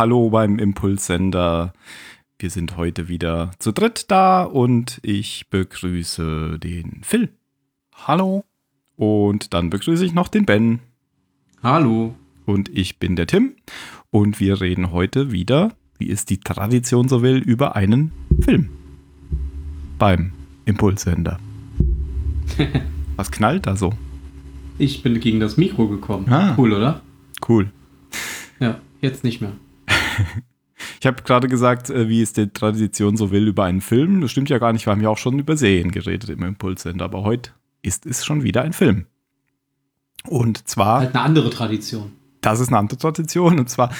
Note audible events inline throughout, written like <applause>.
Hallo, beim Impulssender. Wir sind heute wieder zu dritt da und ich begrüße den Phil. Hallo. Und dann begrüße ich noch den Ben. Hallo. Und ich bin der Tim. Und wir reden heute wieder, wie es die Tradition so will, über einen Film. Beim Impulssender. <laughs> Was knallt da so? Ich bin gegen das Mikro gekommen. Ah. Cool, oder? Cool. Ja, jetzt nicht mehr. Ich habe gerade gesagt, äh, wie es die Tradition so will über einen Film. Das stimmt ja gar nicht. Wir haben ja auch schon über Serien geredet im Impulssender. Aber heute ist es schon wieder ein Film. Und zwar. Halt eine andere Tradition. Das ist eine andere Tradition. Und zwar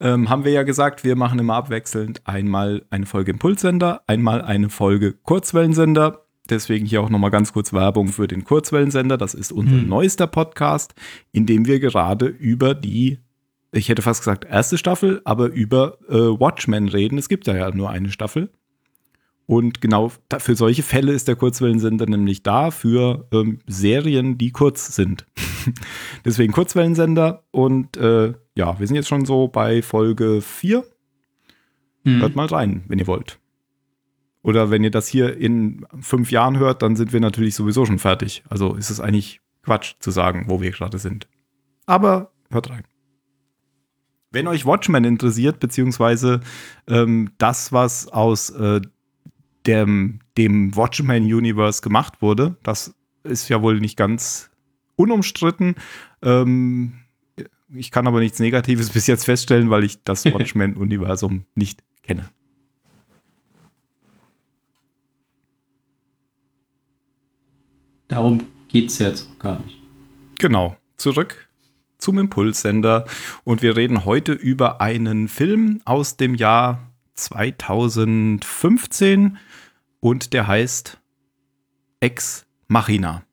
ähm, haben wir ja gesagt, wir machen immer abwechselnd einmal eine Folge Impulssender, einmal eine Folge Kurzwellensender. Deswegen hier auch nochmal ganz kurz Werbung für den Kurzwellensender. Das ist unser Hm. neuester Podcast, in dem wir gerade über die, ich hätte fast gesagt erste Staffel, aber über äh, Watchmen reden. Es gibt ja, ja nur eine Staffel. Und genau da- für solche Fälle ist der Kurzwellensender nämlich da, für ähm, Serien, die kurz sind. <laughs> Deswegen Kurzwellensender. Und äh, ja, wir sind jetzt schon so bei Folge 4. Hm. Hört mal rein, wenn ihr wollt. Oder wenn ihr das hier in fünf Jahren hört, dann sind wir natürlich sowieso schon fertig. Also ist es eigentlich Quatsch zu sagen, wo wir gerade sind. Aber hört rein. Wenn euch Watchmen interessiert, beziehungsweise ähm, das, was aus äh, dem, dem Watchmen-Universe gemacht wurde, das ist ja wohl nicht ganz unumstritten. Ähm, ich kann aber nichts Negatives <laughs> bis jetzt feststellen, weil ich das <laughs> Watchmen-Universum nicht kenne. Darum geht es jetzt auch gar nicht. Genau, zurück zum Impulssender. Und wir reden heute über einen Film aus dem Jahr 2015 und der heißt Ex Machina.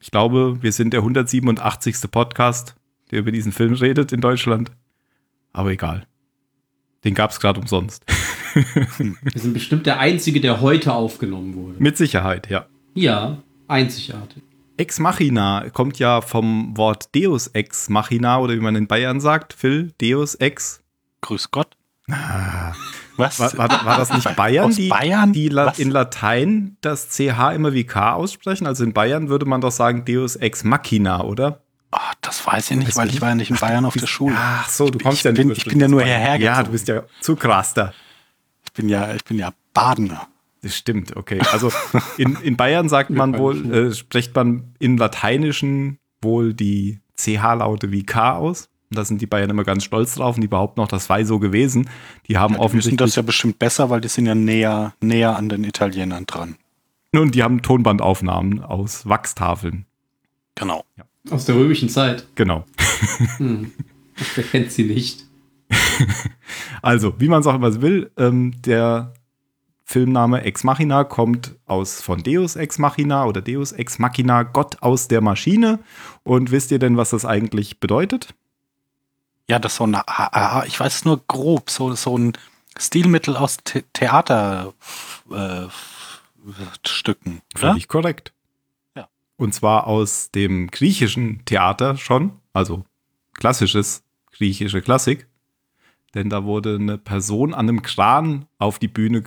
Ich glaube, wir sind der 187. Podcast, der über diesen Film redet in Deutschland. Aber egal. Den gab es gerade umsonst. <laughs> Wir sind bestimmt der Einzige, der heute aufgenommen wurde. Mit Sicherheit, ja. Ja, einzigartig. Ex Machina kommt ja vom Wort Deus Ex Machina oder wie man in Bayern sagt, Phil, Deus Ex. Grüß Gott. Was? War, war, war das nicht Bayern, Aus die, Bayern? die La Was? in Latein das CH immer wie K aussprechen? Also in Bayern würde man doch sagen Deus Ex Machina, oder? Ah, das weiß ich nicht, Weißt weil ich war ja nicht in Bayern auf der Schule. Ach so, du kommst ich ja nicht bin, ich bin ja nur hierher Ja, du bist ja zu krass da. Ich bin ja, ich bin ja Badener. Das stimmt, okay. Also in, in Bayern sagt man wohl, äh, spricht man in Lateinischen wohl die CH-Laute wie K aus. Und da sind die Bayern immer ganz stolz drauf und die behaupten auch, das sei so gewesen. Die haben Ja, die wissen offensichtlich das ja bestimmt besser, weil die sind ja näher, näher an den Italienern dran. Und die haben Tonbandaufnahmen aus Wachstafeln. Genau. Aus der römischen Zeit. Genau. <laughs> Hm. Wer kennt sie nicht? <laughs> Also, wie man es auch immer will, ähm, der Filmname Ex Machina kommt aus von Deus Ex Machina oder Deus Ex Machina, Gott aus der Maschine. Und wisst ihr denn, was das eigentlich bedeutet? Ja, das ist so ein, ah, ah, ich weiß es nur grob, so, so ein Stilmittel aus The Theaterstücken, äh? Völlig korrekt. Ja. Und zwar aus dem griechischen Theater schon, also klassisches griechische Klassik. Denn da wurde eine Person an einem Kran auf die Bühne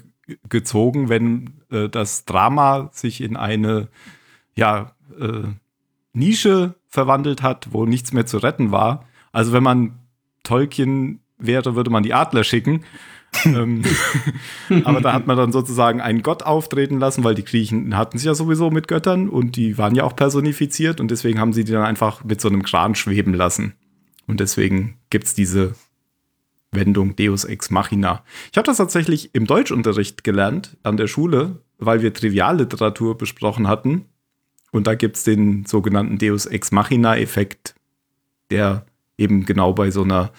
gezogen, wenn äh, das Drama sich in eine ja, äh, Nische verwandelt hat, wo nichts mehr zu retten war. Also wenn man Tolkien wäre, würde man die Adler schicken. <laughs> ähm, <laughs> aber da hat man dann sozusagen einen Gott auftreten lassen, weil die Griechen hatten es ja sowieso mit Göttern und die waren ja auch personifiziert und deswegen haben sie die dann einfach mit so einem Kran schweben lassen. Und deswegen gibt es diese Wendung Deus Ex Machina. Ich habe das tatsächlich im Deutschunterricht gelernt an der Schule, weil wir Trivialliteratur besprochen hatten. Und da gibt es den sogenannten Deus Ex Machina-Effekt, der eben genau bei so einer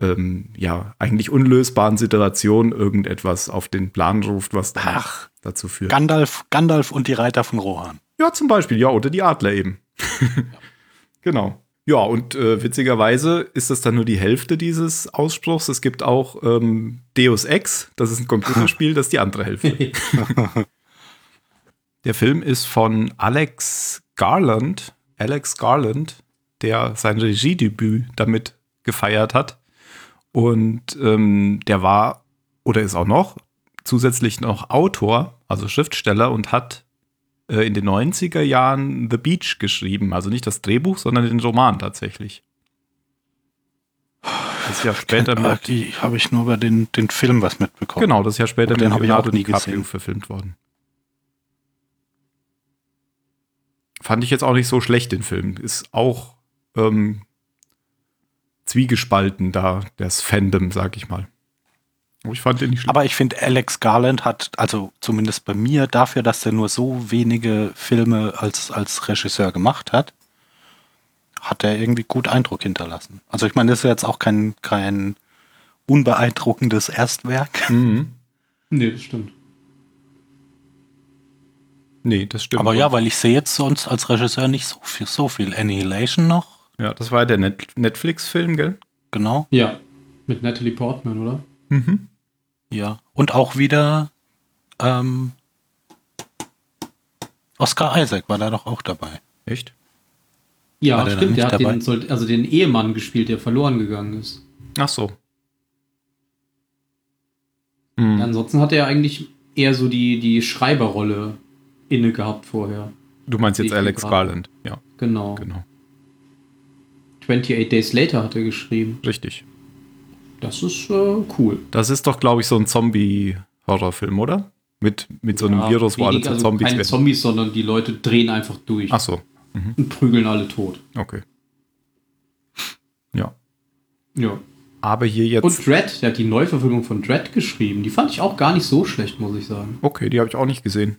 ähm, ja, eigentlich unlösbaren Situation irgendetwas auf den Plan ruft, was Ach. dazu führt. Gandalf, Gandalf und die Reiter von Rohan. Ja, zum Beispiel, ja, oder die Adler eben. <laughs> genau. Ja, und äh, witzigerweise ist das dann nur die Hälfte dieses Ausspruchs. Es gibt auch ähm, Deus Ex, das ist ein Computerspiel, das ist die andere Hälfte. <laughs> Der Film ist von Alex Garland, Alex Garland, der sein Regiedebüt damit gefeiert hat. Und ähm, der war oder ist auch noch zusätzlich noch Autor, also Schriftsteller und hat äh, in den 90er Jahren The Beach geschrieben. Also nicht das Drehbuch, sondern den Roman tatsächlich. Das ist ja später mit, Die habe ich nur über den, den Film was mitbekommen. Genau, das ist ja später mit Leonardo DiCaprio gesehen. verfilmt worden. Fand ich jetzt auch nicht so schlecht, den Film. Ist auch ähm, zwiegespalten da, das Fandom, sag ich mal. Aber ich fand den nicht schlimm. Aber ich finde, Alex Garland hat, also zumindest bei mir, dafür, dass er nur so wenige Filme als, als Regisseur gemacht hat, hat er irgendwie gut Eindruck hinterlassen. Also ich meine, das ist jetzt auch kein, kein unbeeindruckendes Erstwerk. Mhm. <laughs> Nee, das stimmt. Nee, das stimmt. Aber ja, weil ich sehe jetzt sonst als Regisseur nicht so viel, so viel Annihilation noch. Ja, das war der Net Netflix-Film, gell? Genau. Ja, mit Natalie Portman, oder? Mhm. Ja, und auch wieder ähm, Oscar Isaac war da doch auch dabei. Echt? Ja, stimmt. Der hat den, also den Ehemann gespielt, der verloren gegangen ist. Ach so. Mhm. ansonsten hat er eigentlich eher so die, die Schreiberrolle inne gehabt vorher. Du meinst jetzt Alex Garland, ja. Genau. genau. 28 Days Later hat er geschrieben. Richtig. Das ist äh, cool. Das ist doch, glaube ich, so ein Zombie-Horrorfilm, oder? Mit, mit so einem ja, Virus, wo alle zu also Zombies keine werden. Zombies, sondern die Leute drehen einfach durch. Ach so. Mhm. Und prügeln alle tot. Okay. Ja. Ja. Aber hier jetzt. Und Dread, der hat die Neuverfilmung von Dread geschrieben. Die fand ich auch gar nicht so schlecht, muss ich sagen. Okay, die habe ich auch nicht gesehen.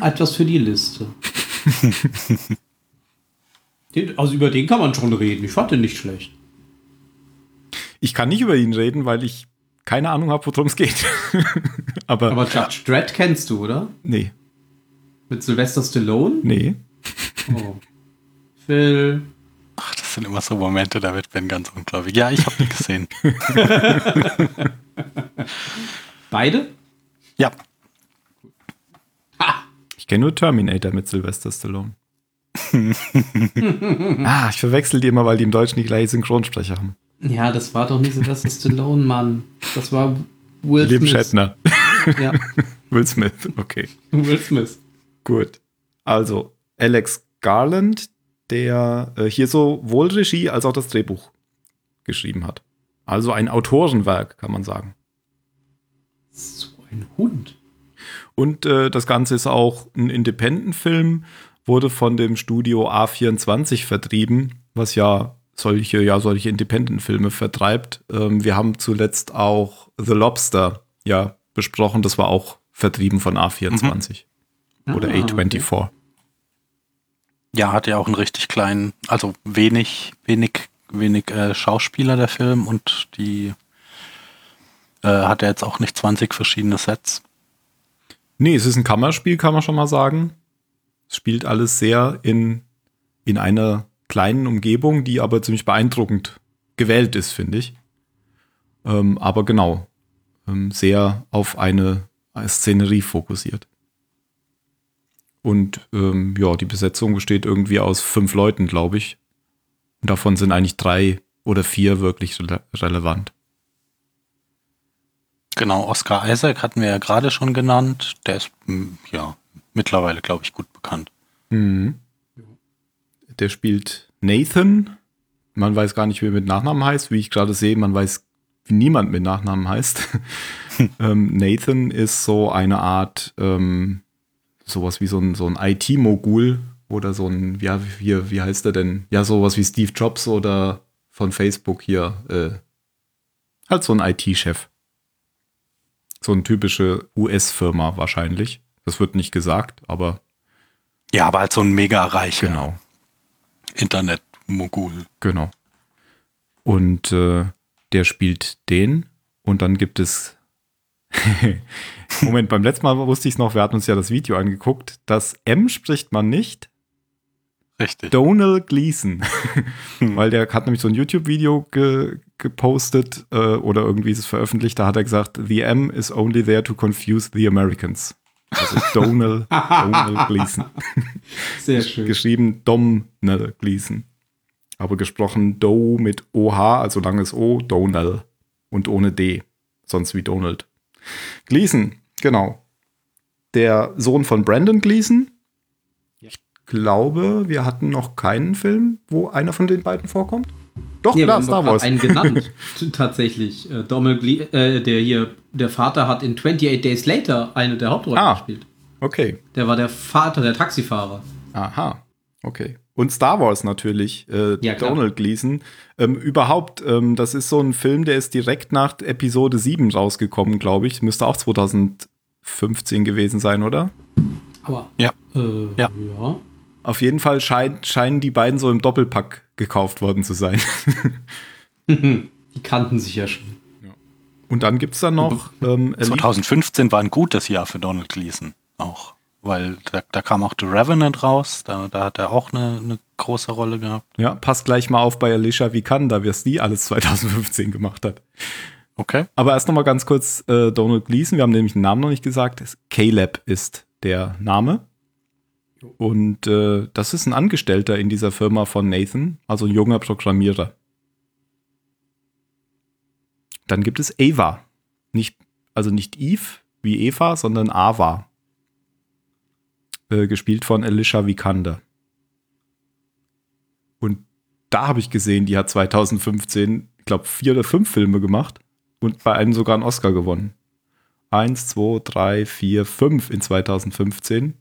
Etwas für die Liste. <laughs> also über den kann man schon reden. Ich fand den nicht schlecht. Ich kann nicht über ihn reden, weil ich keine Ahnung habe, worum es geht. <laughs> Aber, Aber Judge Dredd kennst du, oder? Nee. Mit Sylvester Stallone? Nee. Oh. Phil. Ach, das sind immer so Momente, da wird Ben ganz ungläubig. Ja, ich habe ihn gesehen. <laughs> Beide? Ja. Ich kenne nur Terminator mit Sylvester Stallone. <laughs> ah, ich verwechsel die immer, weil die im Deutschen die gleiche Synchronsprecher haben. Ja, das war doch nicht Sylvester Stallone, Mann. Das war Will Liam Smith. Shatner. <laughs> ja. Will Smith, okay. Will Smith. Gut. Also, Alex Garland, der äh, hier sowohl Regie als auch das Drehbuch geschrieben hat. Also ein Autorenwerk, kann man sagen. So ein Hund. Und äh, das Ganze ist auch ein Independent-Film, wurde von dem Studio A24 vertrieben, was ja solche, ja, solche Independent-Filme vertreibt. Ähm, wir haben zuletzt auch The Lobster ja besprochen, das war auch vertrieben von A24 mhm. oder ah, A24. Okay. Ja, hat ja auch einen richtig kleinen, also wenig, wenig, wenig äh, Schauspieler der Film und die äh, hat er jetzt auch nicht 20 verschiedene Sets. Nee, es ist ein Kammerspiel, kann man schon mal sagen. Es spielt alles sehr in, in einer kleinen Umgebung, die aber ziemlich beeindruckend gewählt ist, finde ich. Ähm, aber genau, ähm, sehr auf eine Szenerie fokussiert. Und ähm, ja, die Besetzung besteht irgendwie aus fünf Leuten, glaube ich. Und davon sind eigentlich drei oder vier wirklich re relevant. Genau, Oscar Isaac hatten wir ja gerade schon genannt. Der ist ja mittlerweile, glaube ich, gut bekannt. Mhm der spielt Nathan. Man weiß gar nicht, wie er mit Nachnamen heißt. Wie ich gerade sehe, man weiß, wie niemand mit Nachnamen heißt. <laughs> ähm, Nathan ist so eine Art, ähm, sowas wie so ein, so ein IT-Mogul oder so ein, ja, wie, wie heißt er denn? Ja, sowas wie Steve Jobs oder von Facebook hier. Äh, halt so ein IT-Chef. So eine typische US-Firma wahrscheinlich. Das wird nicht gesagt, aber. Ja, aber halt so ein mega reicher. Genau. Internet-Mogul. Genau. Und äh, der spielt den. Und dann gibt es. <laughs> Moment, beim letzten Mal wusste ich es noch, wir hatten uns ja das Video angeguckt. Das M spricht man nicht. Richtig. Donal Gleason. Weil der hat nämlich so ein YouTube-Video ge gepostet äh, oder irgendwie ist es veröffentlicht. Da hat er gesagt, The M is only there to confuse the Americans. Also Donal, <laughs> Donal Gleason. Sehr schön. Geschrieben Domnal Gleason. Aber gesprochen Doe mit OH, also langes O, Donald. Und ohne D. Sonst wie Donald. Gleason, genau. Der Sohn von Brandon Gleason. Ich glaube, wir hatten noch keinen Film, wo einer von den beiden vorkommt. Doch, ja, klar, Star Wars. einen genannt, <laughs> tatsächlich. Äh, Donald äh, der hier, der Vater hat in 28 Days Later eine der Hauptrollen ah, gespielt. Okay. Der war der Vater der Taxifahrer. Aha, okay. Und Star Wars natürlich, äh, ja, Donald Gleason. Ähm, überhaupt, ähm, das ist so ein Film, der ist direkt nach Episode 7 rausgekommen, glaube ich. Müsste auch 2015 gewesen sein, oder? Aber. Ja. Äh, ja. ja. Auf jeden Fall schein, scheinen die beiden so im Doppelpack gekauft worden zu sein. <laughs> die kannten sich ja schon. Ja. Und dann gibt es dann noch. Ähm, 2015 war ein gutes Jahr für Donald Gleason auch. Weil da, da kam auch The Revenant raus, da, da hat er auch eine, eine große Rolle gehabt. Ja, passt gleich mal auf bei Alicia Vikander, wie es die alles 2015 gemacht hat. Okay. Aber erst noch mal ganz kurz äh, Donald Gleason, wir haben nämlich den Namen noch nicht gesagt. Caleb ist der Name. Und äh, das ist ein Angestellter in dieser Firma von Nathan, also ein junger Programmierer. Dann gibt es Ava. Nicht, also nicht Eve wie Eva, sondern Ava. Äh, gespielt von Alicia Vikander. Und da habe ich gesehen, die hat 2015, ich glaube, vier oder fünf Filme gemacht und bei einem sogar einen Oscar gewonnen. Eins, zwei, drei, vier, fünf in 2015.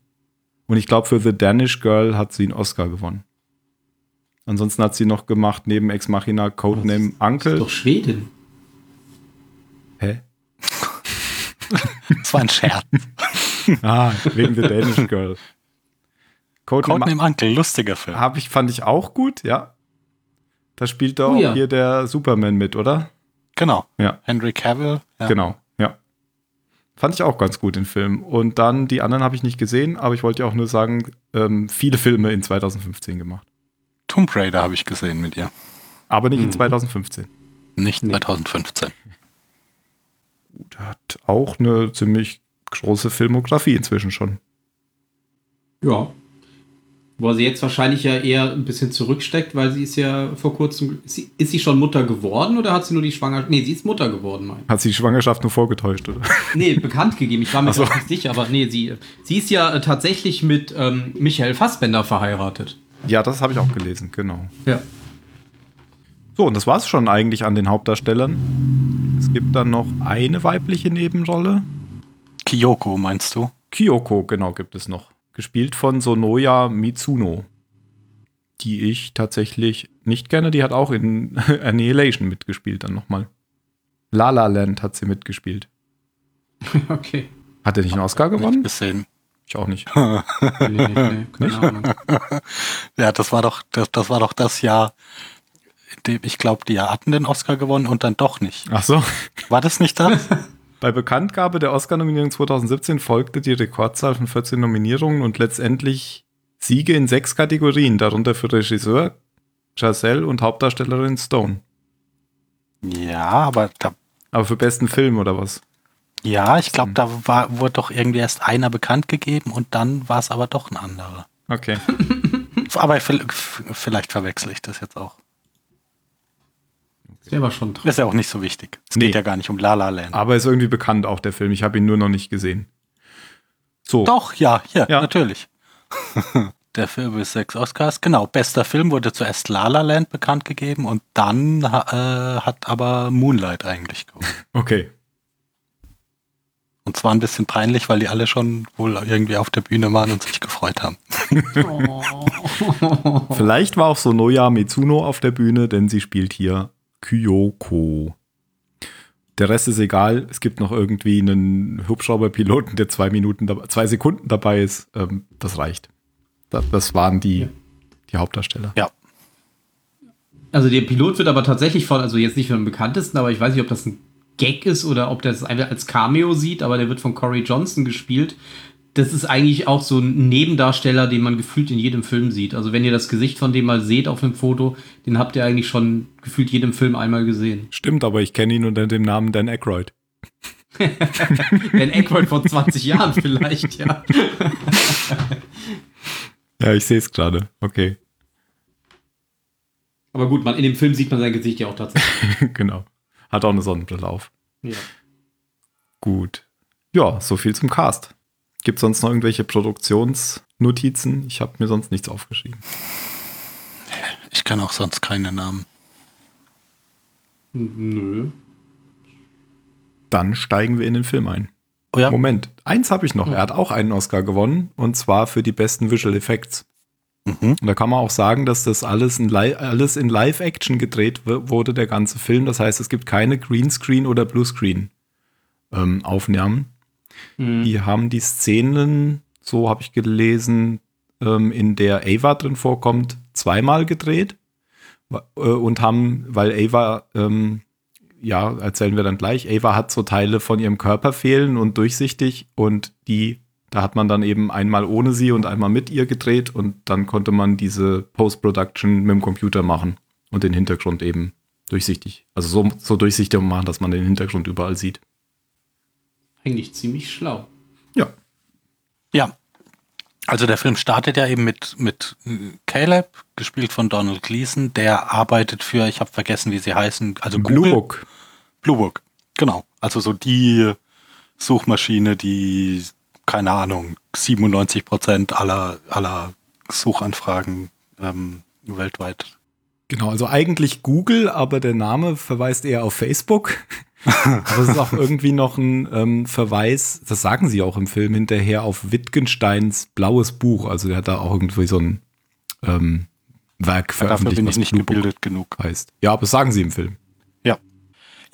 Und ich glaube, für The Danish Girl hat sie einen Oscar gewonnen. Ansonsten hat sie noch gemacht, neben Ex Machina, Codename Uncle. Das ist doch Schweden. Hä? das war ein Scherz. <laughs> ah, wegen The Danish Girl. Codename, Codename Uncle, lustiger Film. Hab ich, fand ich auch gut, ja. Da spielt doch oh, ja. hier der Superman mit, oder? Genau. Ja. Henry Cavill. Ja. Genau. Fand ich auch ganz gut, den Film. Und dann, die anderen habe ich nicht gesehen, aber ich wollte ja auch nur sagen, ähm, viele Filme in 2015 gemacht. Tomb Raider habe ich gesehen mit ihr. Aber nicht hm. in 2015. Nicht 2015. Gut, hat auch eine ziemlich große Filmografie inzwischen schon. Ja, wo sie jetzt wahrscheinlich ja eher ein bisschen zurücksteckt, weil sie ist ja vor kurzem. Ist sie schon Mutter geworden oder hat sie nur die Schwangerschaft? Nee, sie ist Mutter geworden, mein. Hat sie die Schwangerschaft nur vorgetäuscht, oder? <laughs> Nee, bekannt gegeben. Ich war mir so. nicht sicher, aber nee, sie, sie ist ja äh, tatsächlich mit ähm, Michael Fassbender verheiratet. Ja, das habe ich auch gelesen, genau. Ja. So, und das war es schon eigentlich an den Hauptdarstellern. Es gibt dann noch eine weibliche Nebenrolle. Kyoko, meinst du? Kyoko, genau, gibt es noch gespielt von Sonoya Mitsuno, die ich tatsächlich nicht kenne. Die hat auch in <laughs> Annihilation mitgespielt dann nochmal. La La Land hat sie mitgespielt. <laughs> Okay. Hat er nicht einen Oscar gewonnen? Nicht gesehen. Ich auch nicht. <laughs> nee, nee, keine Ahnung. ja, das war doch das, das war doch das Jahr, in dem ich glaube, die hatten den Oscar gewonnen und dann doch nicht. Ach so. War das nicht das? Bei Bekanntgabe der Oscar-Nominierung 2017 folgte die Rekordzahl von 14 Nominierungen und letztendlich Siege in sechs Kategorien, darunter für Regisseur, Giselle und Hauptdarstellerin Stone. Ja, aber da. Aber für besten Film oder was? Ja, ich glaube, da war, wurde doch irgendwie erst einer bekannt gegeben und dann war es aber doch ein anderer. Okay. <laughs> aber vielleicht verwechsel ich das jetzt auch. Der war schon drin. ist ja auch nicht so wichtig. Es nee. geht ja gar nicht um La La Land. Aber ist irgendwie bekannt auch der Film. Ich habe ihn nur noch nicht gesehen. So. Doch, ja, hier, ja. natürlich. <laughs> der Film ist sechs Oscars. Genau, bester Film wurde zuerst La La Land bekannt gegeben und dann äh, hat aber Moonlight eigentlich gewonnen. Okay. Und zwar ein bisschen peinlich, weil die alle schon wohl irgendwie auf der Bühne waren und sich gefreut haben. <laughs> Vielleicht war auch so Noya Mitsuno auf der Bühne, denn sie spielt hier Kyoko. Der Rest ist egal. Es gibt noch irgendwie einen Hubschrauberpiloten, der zwei Minuten, zwei Sekunden dabei ist. Ähm, das reicht. Das, waren die, die Hauptdarsteller. Ja. Also der Pilot wird aber tatsächlich von, also jetzt nicht von dem bekanntesten, aber ich weiß nicht, ob das ein Gag ist oder ob der das einfach als Cameo sieht, aber der wird von Corey Johnson gespielt, das ist eigentlich auch so ein Nebendarsteller, den man gefühlt in jedem Film sieht. Also wenn ihr das Gesicht von dem mal seht auf einem Foto, den habt ihr eigentlich schon gefühlt jedem Film einmal gesehen. Stimmt, aber ich kenne ihn unter dem Namen Dan Aykroyd. <laughs> Dan Aykroyd vor 20 Jahren <laughs> vielleicht, ja. ja, ich sehe es gerade. Okay. Aber gut, man, in dem Film sieht man sein Gesicht ja auch tatsächlich. <laughs> genau. Hat auch eine Sonnenbrille auf. Ja. Gut. Ja, so viel zum Cast. Gibt es sonst noch irgendwelche Produktionsnotizen? Ich habe mir sonst nichts aufgeschrieben. Ich kann auch sonst keine Namen. Nö. Dann steigen wir in den Film ein. Oh ja. Moment, eins habe ich noch. Er hat auch einen Oscar gewonnen und zwar für die besten Visual Effects. Mhm. Und da kann man auch sagen, dass das alles in, Li alles in Live-Action gedreht wurde, der ganze Film. Das heißt, es gibt keine Greenscreen- oder Bluescreen-Aufnahmen. Mhm. Die haben die Szenen, so habe ich gelesen, ähm, in der Ava drin vorkommt, zweimal gedreht. Äh, und haben, weil Ava, ähm, ja, erzählen wir dann gleich, Ava hat so Teile von ihrem Körper fehlen und durchsichtig und die da hat man dann eben einmal ohne sie und einmal mit ihr gedreht und dann konnte man diese Post-Production mit dem Computer machen und den Hintergrund eben durchsichtig. Also so, so durchsichtig machen, dass man den Hintergrund überall sieht. Eigentlich ziemlich schlau. Ja. Ja. Also der Film startet ja eben mit, mit Caleb, gespielt von Donald Gleason, der arbeitet für, ich habe vergessen, wie sie heißen, also Blue Google. Book. Blue Book, genau. Also so die Suchmaschine, die keine Ahnung, 97 Prozent aller, aller Suchanfragen ähm, weltweit. Genau, also eigentlich Google, aber der Name verweist eher auf Facebook. <laughs> aber es ist auch irgendwie noch ein ähm, Verweis, das sagen sie auch im Film hinterher, auf Wittgensteins blaues Buch. Also der hat da auch irgendwie so ein ähm, Werk veröffentlicht. Dafür bin ich nicht Blue gebildet genug. Heißt. Ja, aber das sagen sie im Film. Ja.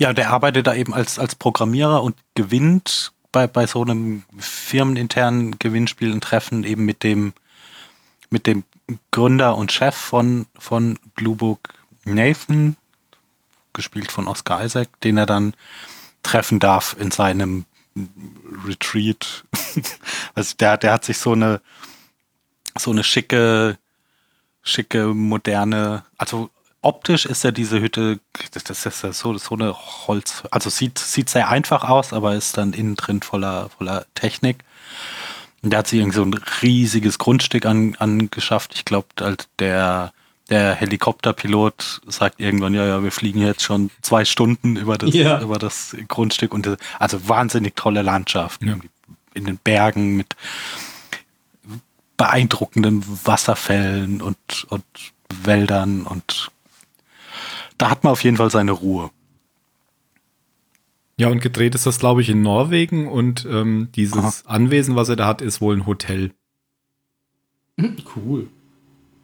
Ja, der arbeitet da eben als, als Programmierer und gewinnt bei, bei so einem firmeninternen Gewinnspiel ein Treffen eben mit dem, mit dem Gründer und Chef von, von Blue Book, Nathan, gespielt von Oscar Isaac, den er dann treffen darf in seinem Retreat. <laughs> also der, der hat sich so eine, so eine schicke, schicke, moderne, also optisch ist ja diese Hütte, das, ist ja so, so eine Holz, also sieht, sieht sehr einfach aus, aber ist dann innen drin voller, voller Technik. Und der hat sich irgendwie so ein riesiges Grundstück an, angeschafft. Ich glaube, der, der Helikopterpilot sagt irgendwann, ja, ja, wir fliegen jetzt schon zwei Stunden über das, Ja. über das Grundstück und das, also wahnsinnig tolle Landschaft. Ja. In den Bergen mit beeindruckenden Wasserfällen und, und Wäldern und da hat man auf jeden Fall seine Ruhe. Ja, und gedreht ist das, glaube ich, in Norwegen und ähm, dieses Anwesen, was er da hat, ist wohl ein Hotel. Cool.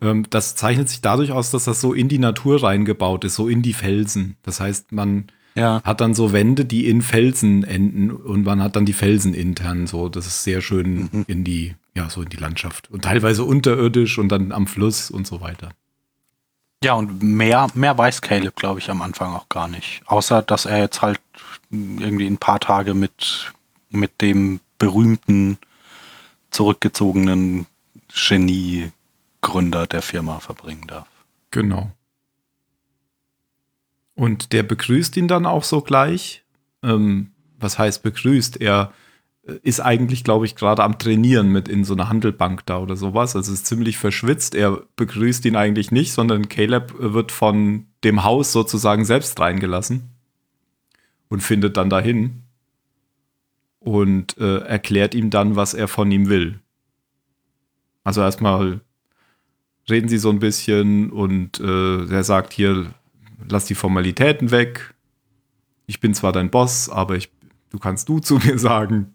Ähm, das zeichnet sich dadurch aus, dass das so in die Natur reingebaut ist, so in die Felsen. Das heißt, man Ja. hat dann so Wände, die in Felsen enden und man hat dann die Felsen intern so. Das ist sehr schön Mhm. in die, ja, so in die Landschaft. Und teilweise unterirdisch und dann am Fluss und so weiter. Ja, und mehr, mehr weiß Caleb, glaube ich, am Anfang auch gar nicht. Außer, dass er jetzt halt irgendwie ein paar Tage mit, mit dem berühmten, zurückgezogenen Genie-Gründer der Firma verbringen darf. Genau. Und der begrüßt ihn dann auch so gleich. Ähm, was heißt begrüßt? Er äh, ist eigentlich, glaube ich, gerade am Trainieren mit in so einer Handelbank da oder sowas. Also ist ziemlich verschwitzt. Er begrüßt ihn eigentlich nicht, sondern Caleb wird von dem Haus sozusagen selbst reingelassen und findet dann dahin und äh, erklärt ihm dann, was er von ihm will. Also erstmal reden sie so ein bisschen und äh, er sagt hier, lass die Formalitäten weg. Ich bin zwar dein Boss, aber ich, du kannst du zu <laughs> mir sagen.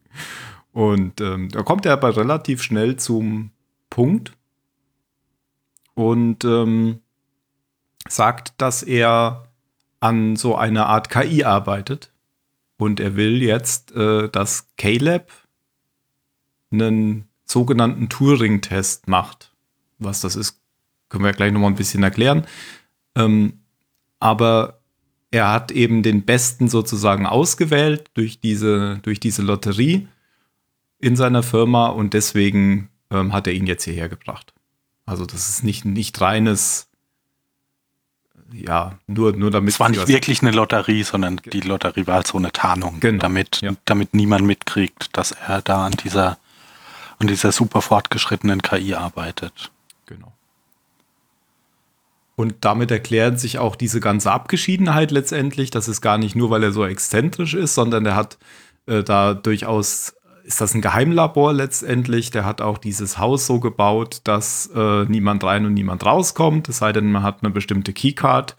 Und ähm, da kommt er aber relativ schnell zum Punkt und ähm, sagt, dass er an so einer Art KI arbeitet. Und er will jetzt, äh, dass Caleb einen sogenannten Turing-Test macht. Was das ist, können wir gleich nochmal ein bisschen erklären. Ähm, aber er hat eben den Besten sozusagen ausgewählt durch diese, durch diese Lotterie in seiner Firma und deswegen ähm, hat er ihn jetzt hierher gebracht. Also das ist nicht, nicht reines, ja, nur, nur damit. Es war nicht wirklich eine Lotterie, sondern die Lotterie war so eine Tarnung, Genau, damit, ja. damit niemand mitkriegt, dass er da an dieser, an dieser super fortgeschrittenen KI arbeitet. Genau. Und damit erklärt sich auch diese ganze Abgeschiedenheit letztendlich. Das ist gar nicht nur, weil er so exzentrisch ist, sondern der hat äh, da durchaus, ist das ein Geheimlabor letztendlich. Der hat auch dieses Haus so gebaut, dass äh, niemand rein und niemand rauskommt. Es sei denn, man hat eine bestimmte Keycard.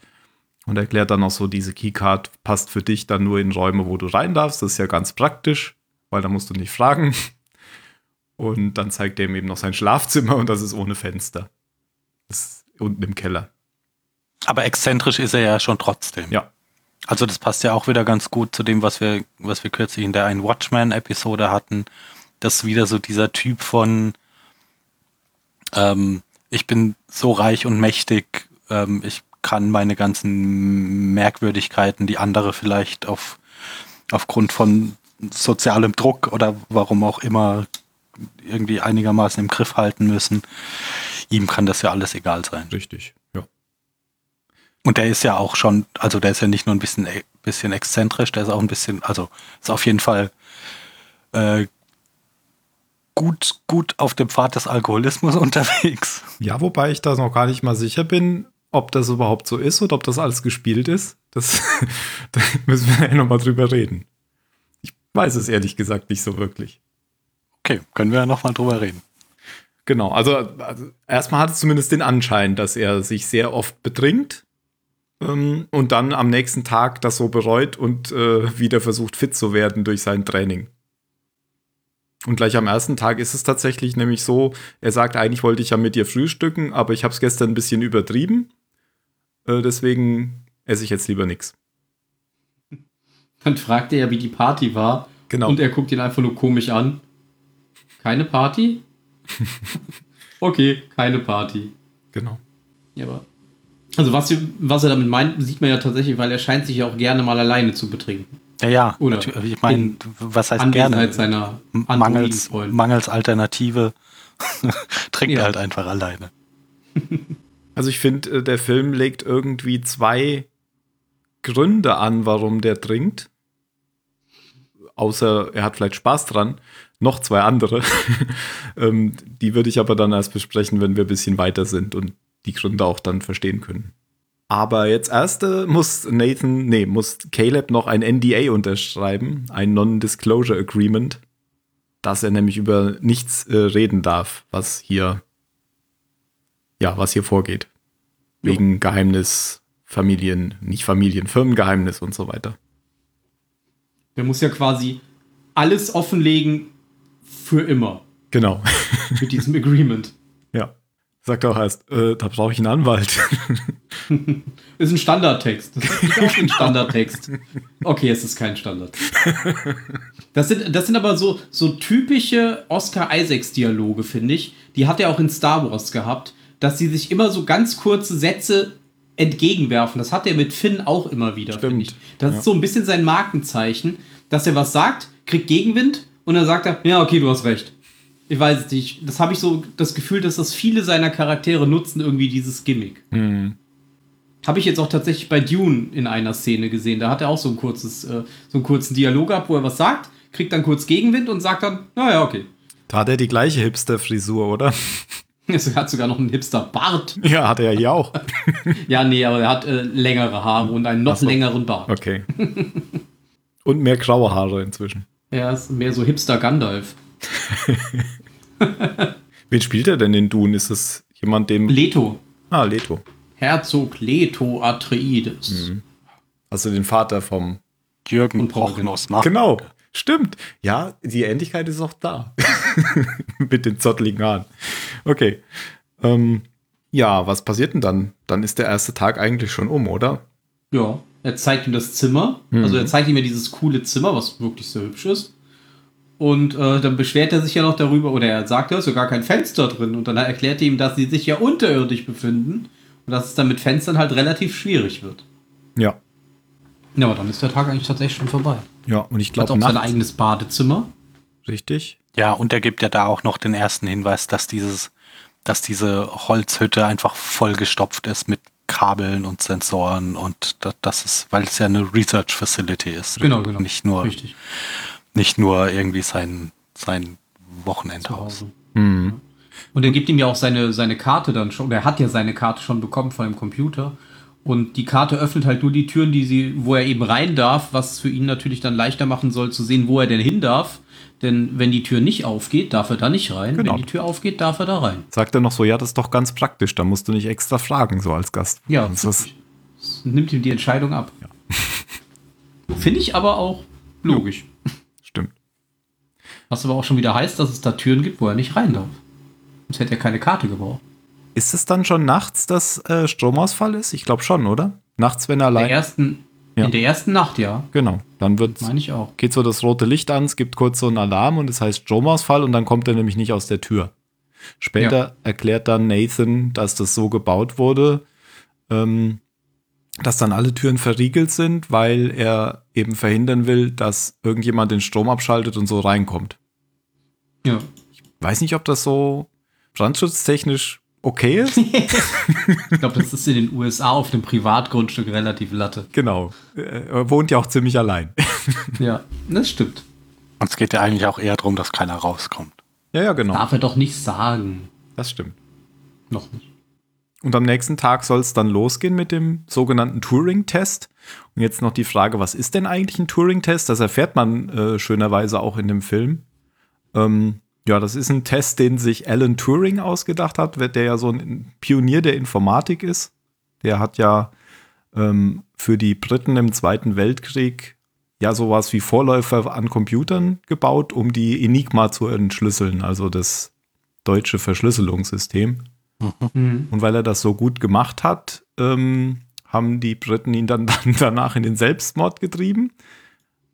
Und erklärt dann auch so, diese Keycard passt für dich dann nur in Räume, wo du rein darfst. Das ist ja ganz praktisch, weil da musst du nicht fragen. Und dann zeigt er ihm eben noch sein Schlafzimmer und das ist ohne Fenster. Das ist unten im Keller. Aber exzentrisch ist er ja schon trotzdem. Ja. Also das passt ja auch wieder ganz gut zu dem, was wir, was wir kürzlich in der einen Watchmen-Episode hatten. Das ist wieder so dieser Typ von ähm, ich bin so reich und mächtig, ähm, ich kann meine ganzen Merkwürdigkeiten, die andere vielleicht auf, aufgrund von sozialem Druck oder warum auch immer irgendwie einigermaßen im Griff halten müssen. Ihm kann das ja alles egal sein. Richtig. Und der ist ja auch schon, also der ist ja nicht nur ein bisschen, bisschen exzentrisch, der ist auch ein bisschen, also ist auf jeden Fall äh, gut, gut auf dem Pfad des Alkoholismus <laughs> unterwegs. Ja, wobei ich da noch gar nicht mal sicher bin, ob das überhaupt so ist oder ob das alles gespielt ist. Das <laughs> da müssen wir ja nochmal drüber reden. Ich weiß es ehrlich gesagt nicht so wirklich. Okay, können wir ja nochmal drüber reden. Genau, also, also erstmal hat es zumindest den Anschein, dass er sich sehr oft betrinkt ähm, und dann am nächsten Tag das so bereut und äh, wieder versucht fit zu werden durch sein Training. Und gleich am ersten Tag ist es tatsächlich nämlich so, er sagt, eigentlich wollte ich ja mit dir frühstücken, aber ich habe es gestern ein bisschen übertrieben. Äh, deswegen esse ich jetzt lieber nichts. Dann fragt er ja, wie die Party war. Genau. Und er guckt ihn einfach nur komisch an. Keine Party? <laughs> okay, keine Party. Genau. Ja, aber. Also, was, was er damit meint, sieht man ja tatsächlich, weil er scheint sich ja auch gerne mal alleine zu betrinken. Ja, ja. Oder ich meine, was heißt gerne? Seiner mangels, mangels Alternative <laughs> trinkt ja. er halt einfach alleine. <laughs> Also ich finde, äh, der Film legt irgendwie zwei Gründe an, warum der trinkt. Außer er hat vielleicht Spaß dran. Noch zwei andere. <laughs> ähm, die würde ich aber dann erst besprechen, wenn wir ein bisschen weiter sind und die Gründe auch dann verstehen können. Aber jetzt erste muss Nathan, nee, muss Caleb noch ein NDA unterschreiben, ein Non-Disclosure Agreement, dass er nämlich über nichts äh, reden darf, was hier, ja, was hier vorgeht. Wegen jo. Geheimnis, Familien, nicht Familien, Firmengeheimnis und so weiter. Der muss ja quasi alles offenlegen für immer. Genau. Mit diesem Agreement. Sagt auch erst, äh, da brauche ich einen Anwalt. <laughs> ist ein Standardtext. Das ist auch ein Standardtext. Okay, es ist kein Standard. Das sind, das sind aber so, so typische Oscar Isaacs-Dialoge, finde ich. Die hat er auch in Star Wars gehabt, dass sie sich immer so ganz kurze Sätze entgegenwerfen. Das hat er mit Finn auch immer wieder, finde ich. Das ja. ist so ein bisschen sein Markenzeichen, dass er was sagt, kriegt Gegenwind und dann sagt er, ja, okay, du hast recht ich weiß es nicht. Das habe ich so das Gefühl, dass das viele seiner Charaktere nutzen, irgendwie dieses Gimmick. Mhm. Habe ich jetzt auch tatsächlich bei Dune in einer Szene gesehen. Da hat er auch so ein kurzes, äh, so einen kurzen Dialog ab, wo er was sagt, kriegt dann kurz Gegenwind und sagt dann, naja, okay. Da hat er die gleiche Hipster-Frisur, oder? <laughs> Er hat sogar noch einen Hipster-Bart. Ja, hat er ja hier auch. <laughs> ja, nee, aber er hat äh, längere Haare und einen noch so. längeren Bart. Okay. <laughs> und mehr graue Haare inzwischen. Ja, ist mehr so Hipster-Gandalf. <laughs> Wen spielt er denn in Dune? Ist das jemand, dem. Leto. Ah, Leto. Herzog Leto Atreides. Mhm. Also den Vater vom Jürgen Prochnos nach. Genau, stimmt. Ja, die Ähnlichkeit ist auch da. <laughs> Mit den zotteligen Haaren. Okay. Ähm, ja, was passiert denn dann? Dann ist der erste Tag eigentlich schon um, oder? Ja, er zeigt ihm das Zimmer. Mhm. Also er zeigt ihm ja dieses coole Zimmer, was wirklich so hübsch ist. Und äh, dann beschwert er sich ja noch darüber, oder er sagt, da ist ja gar kein Fenster drin. Und dann erklärt er ihm, dass sie sich ja unterirdisch befinden. Und dass es dann mit Fenstern halt relativ schwierig wird. Ja. Ja, aber dann ist der Tag eigentlich tatsächlich schon vorbei. Ja, und ich glaube. Hat auch sein eigenes Badezimmer. Richtig. Ja, und er gibt ja da auch noch den ersten Hinweis, dass dieses, dass diese Holzhütte einfach vollgestopft ist mit Kabeln und Sensoren und das ist, weil es ja eine Research Facility ist. Genau, genau. Nicht nur Richtig nicht nur irgendwie sein, sein Wochenendhaus. Mhm. Und er gibt ihm ja auch seine, seine Karte dann schon, er hat ja seine Karte schon bekommen von dem Computer. Und die Karte öffnet halt nur die Türen, die sie, wo er eben rein darf, was für ihn natürlich dann leichter machen soll, zu sehen, wo er denn hin darf. Denn wenn die Tür nicht aufgeht, darf er da nicht rein. Genau. Wenn die Tür aufgeht, darf er da rein. Sagt er noch so, ja, das ist doch ganz praktisch, da musst du nicht extra fragen, so als Gast. Ja, das, das nimmt ihm die Entscheidung ab. Ja. <laughs> Finde ich aber auch logisch. Was aber auch schon wieder heißt, dass es da Türen gibt, wo er nicht rein darf. Sonst hätte er keine Karte gebraucht. Ist es dann schon nachts, dass äh, Stromausfall ist? Ich glaube schon, oder? Nachts, wenn er allein. Der ersten, ja. In der ersten Nacht, ja. Genau. Dann wird, Meine ich auch. geht so das rote Licht an, es gibt kurz so einen Alarm und es heißt Stromausfall und dann kommt er nämlich nicht aus der Tür. Später ja. erklärt dann Nathan, dass das so gebaut wurde, ähm, dass dann alle Türen verriegelt sind, weil er eben verhindern will, dass irgendjemand den Strom abschaltet und so reinkommt. Ja. Ich weiß nicht, ob das so brandschutztechnisch okay ist. <laughs> ich glaube, das ist in den USA auf dem Privatgrundstück relativ latte. Genau. Er wohnt ja auch ziemlich allein. <laughs> ja, das stimmt. Und es geht ja eigentlich auch eher darum, dass keiner rauskommt. Ja, ja, genau. Darf er doch nicht sagen. Das stimmt. Noch nicht. Und am nächsten Tag soll es dann losgehen mit dem sogenannten Turing-Test. Und jetzt noch die Frage, was ist denn eigentlich ein Turing-Test? Das erfährt man äh, schönerweise auch in dem Film. Ähm, ja, das ist ein Test, den sich Alan Turing ausgedacht hat, der ja so ein Pionier der Informatik ist. Der hat ja ähm, für die Briten im Zweiten Weltkrieg ja sowas wie Vorläufer an Computern gebaut, um die Enigma zu entschlüsseln, also das deutsche Verschlüsselungssystem. Mhm. Und weil er das so gut gemacht hat, ähm, haben die Briten ihn dann, <laughs> dann, danach in den Selbstmord getrieben,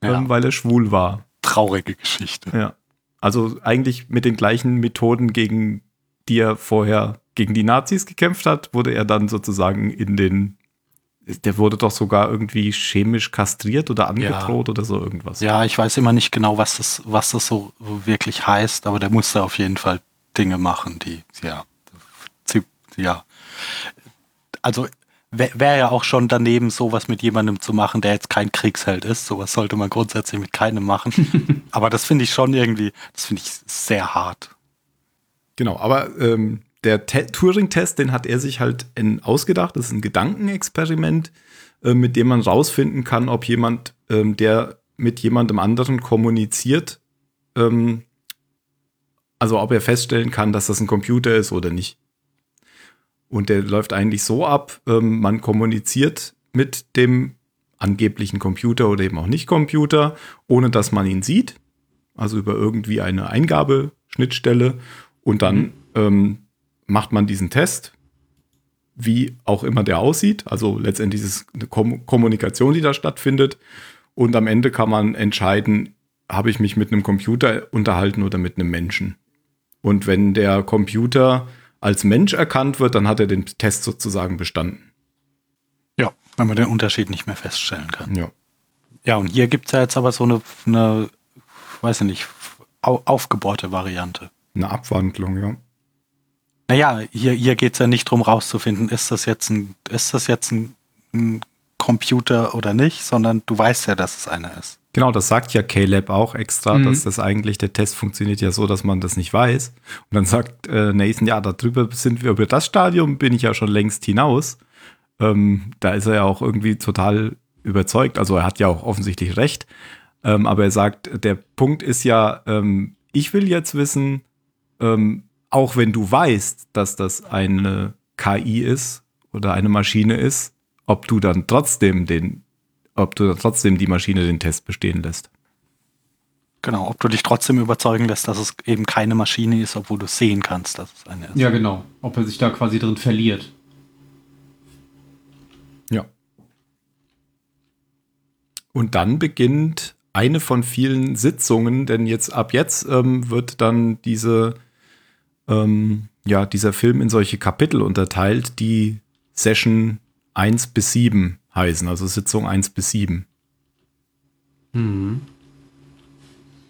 ja. ähm, weil er schwul war. Traurige Geschichte. Ja. Also eigentlich mit den gleichen Methoden, gegen die er vorher gegen die Nazis gekämpft hat, wurde er dann sozusagen in den der wurde doch sogar irgendwie chemisch kastriert oder angedroht ja. oder so irgendwas. Ja, ich weiß immer nicht genau, was das, was das so wirklich heißt, aber der musste auf jeden Fall Dinge machen, die, ja, ja. Also wäre ja auch schon daneben, sowas mit jemandem zu machen, der jetzt kein Kriegsheld ist. Sowas sollte man grundsätzlich mit keinem machen. <laughs> aber das finde ich schon irgendwie, das finde ich sehr hart. Genau, aber ähm, der Turing-Test, den hat er sich halt in, ausgedacht. Das ist ein Gedankenexperiment, äh, mit dem man rausfinden kann, ob jemand, ähm, der mit jemandem anderen kommuniziert, ähm, also ob er feststellen kann, dass das ein Computer ist oder nicht. Und der läuft eigentlich so ab, ähm, man kommuniziert mit dem angeblichen Computer oder eben auch nicht Computer, ohne dass man ihn sieht. Also über irgendwie eine Eingabeschnittstelle. Und dann mhm. ähm, macht man diesen Test, wie auch immer der aussieht. Also letztendlich ist es eine Kom Kommunikation, die da stattfindet. Und am Ende kann man entscheiden, habe ich mich mit einem Computer unterhalten oder mit einem Menschen. Und wenn der Computer als Mensch erkannt wird, dann hat er den Test sozusagen bestanden. Ja, wenn man den Unterschied nicht mehr feststellen kann. Ja. Ja, und hier gibt es ja jetzt aber so eine, eine weiß ich nicht, au aufgebohrte Variante. Eine Abwandlung, ja. Naja, hier, hier geht es ja nicht darum rauszufinden, ist das jetzt ein, ist das jetzt ein, ein Computer oder nicht, sondern du weißt ja, dass es einer ist. Genau, das sagt ja Caleb auch extra, mhm. dass das eigentlich, der Test funktioniert ja so, dass man das nicht weiß. Und dann sagt äh, Nathan, ja, darüber sind wir, über das Stadium bin ich ja schon längst hinaus. Ähm, da ist er ja auch irgendwie total überzeugt. Also er hat ja auch offensichtlich recht. Ähm, aber er sagt, der Punkt ist ja, ähm, ich will jetzt wissen, ähm, auch wenn du weißt, dass das eine KI ist oder eine Maschine ist, ob du dann trotzdem den ob du trotzdem die Maschine den Test bestehen lässt. Genau, ob du dich trotzdem überzeugen lässt, dass es eben keine Maschine ist, obwohl du sehen kannst, dass es eine ist. Ja, genau. Ob er sich da quasi drin verliert. Ja. Und dann beginnt eine von vielen Sitzungen, denn jetzt ab jetzt ähm, wird dann diese, ähm, ja, dieser Film in solche Kapitel unterteilt, die Session 1 bis 7 heißen, also Sitzung 1 bis 7. Mhm.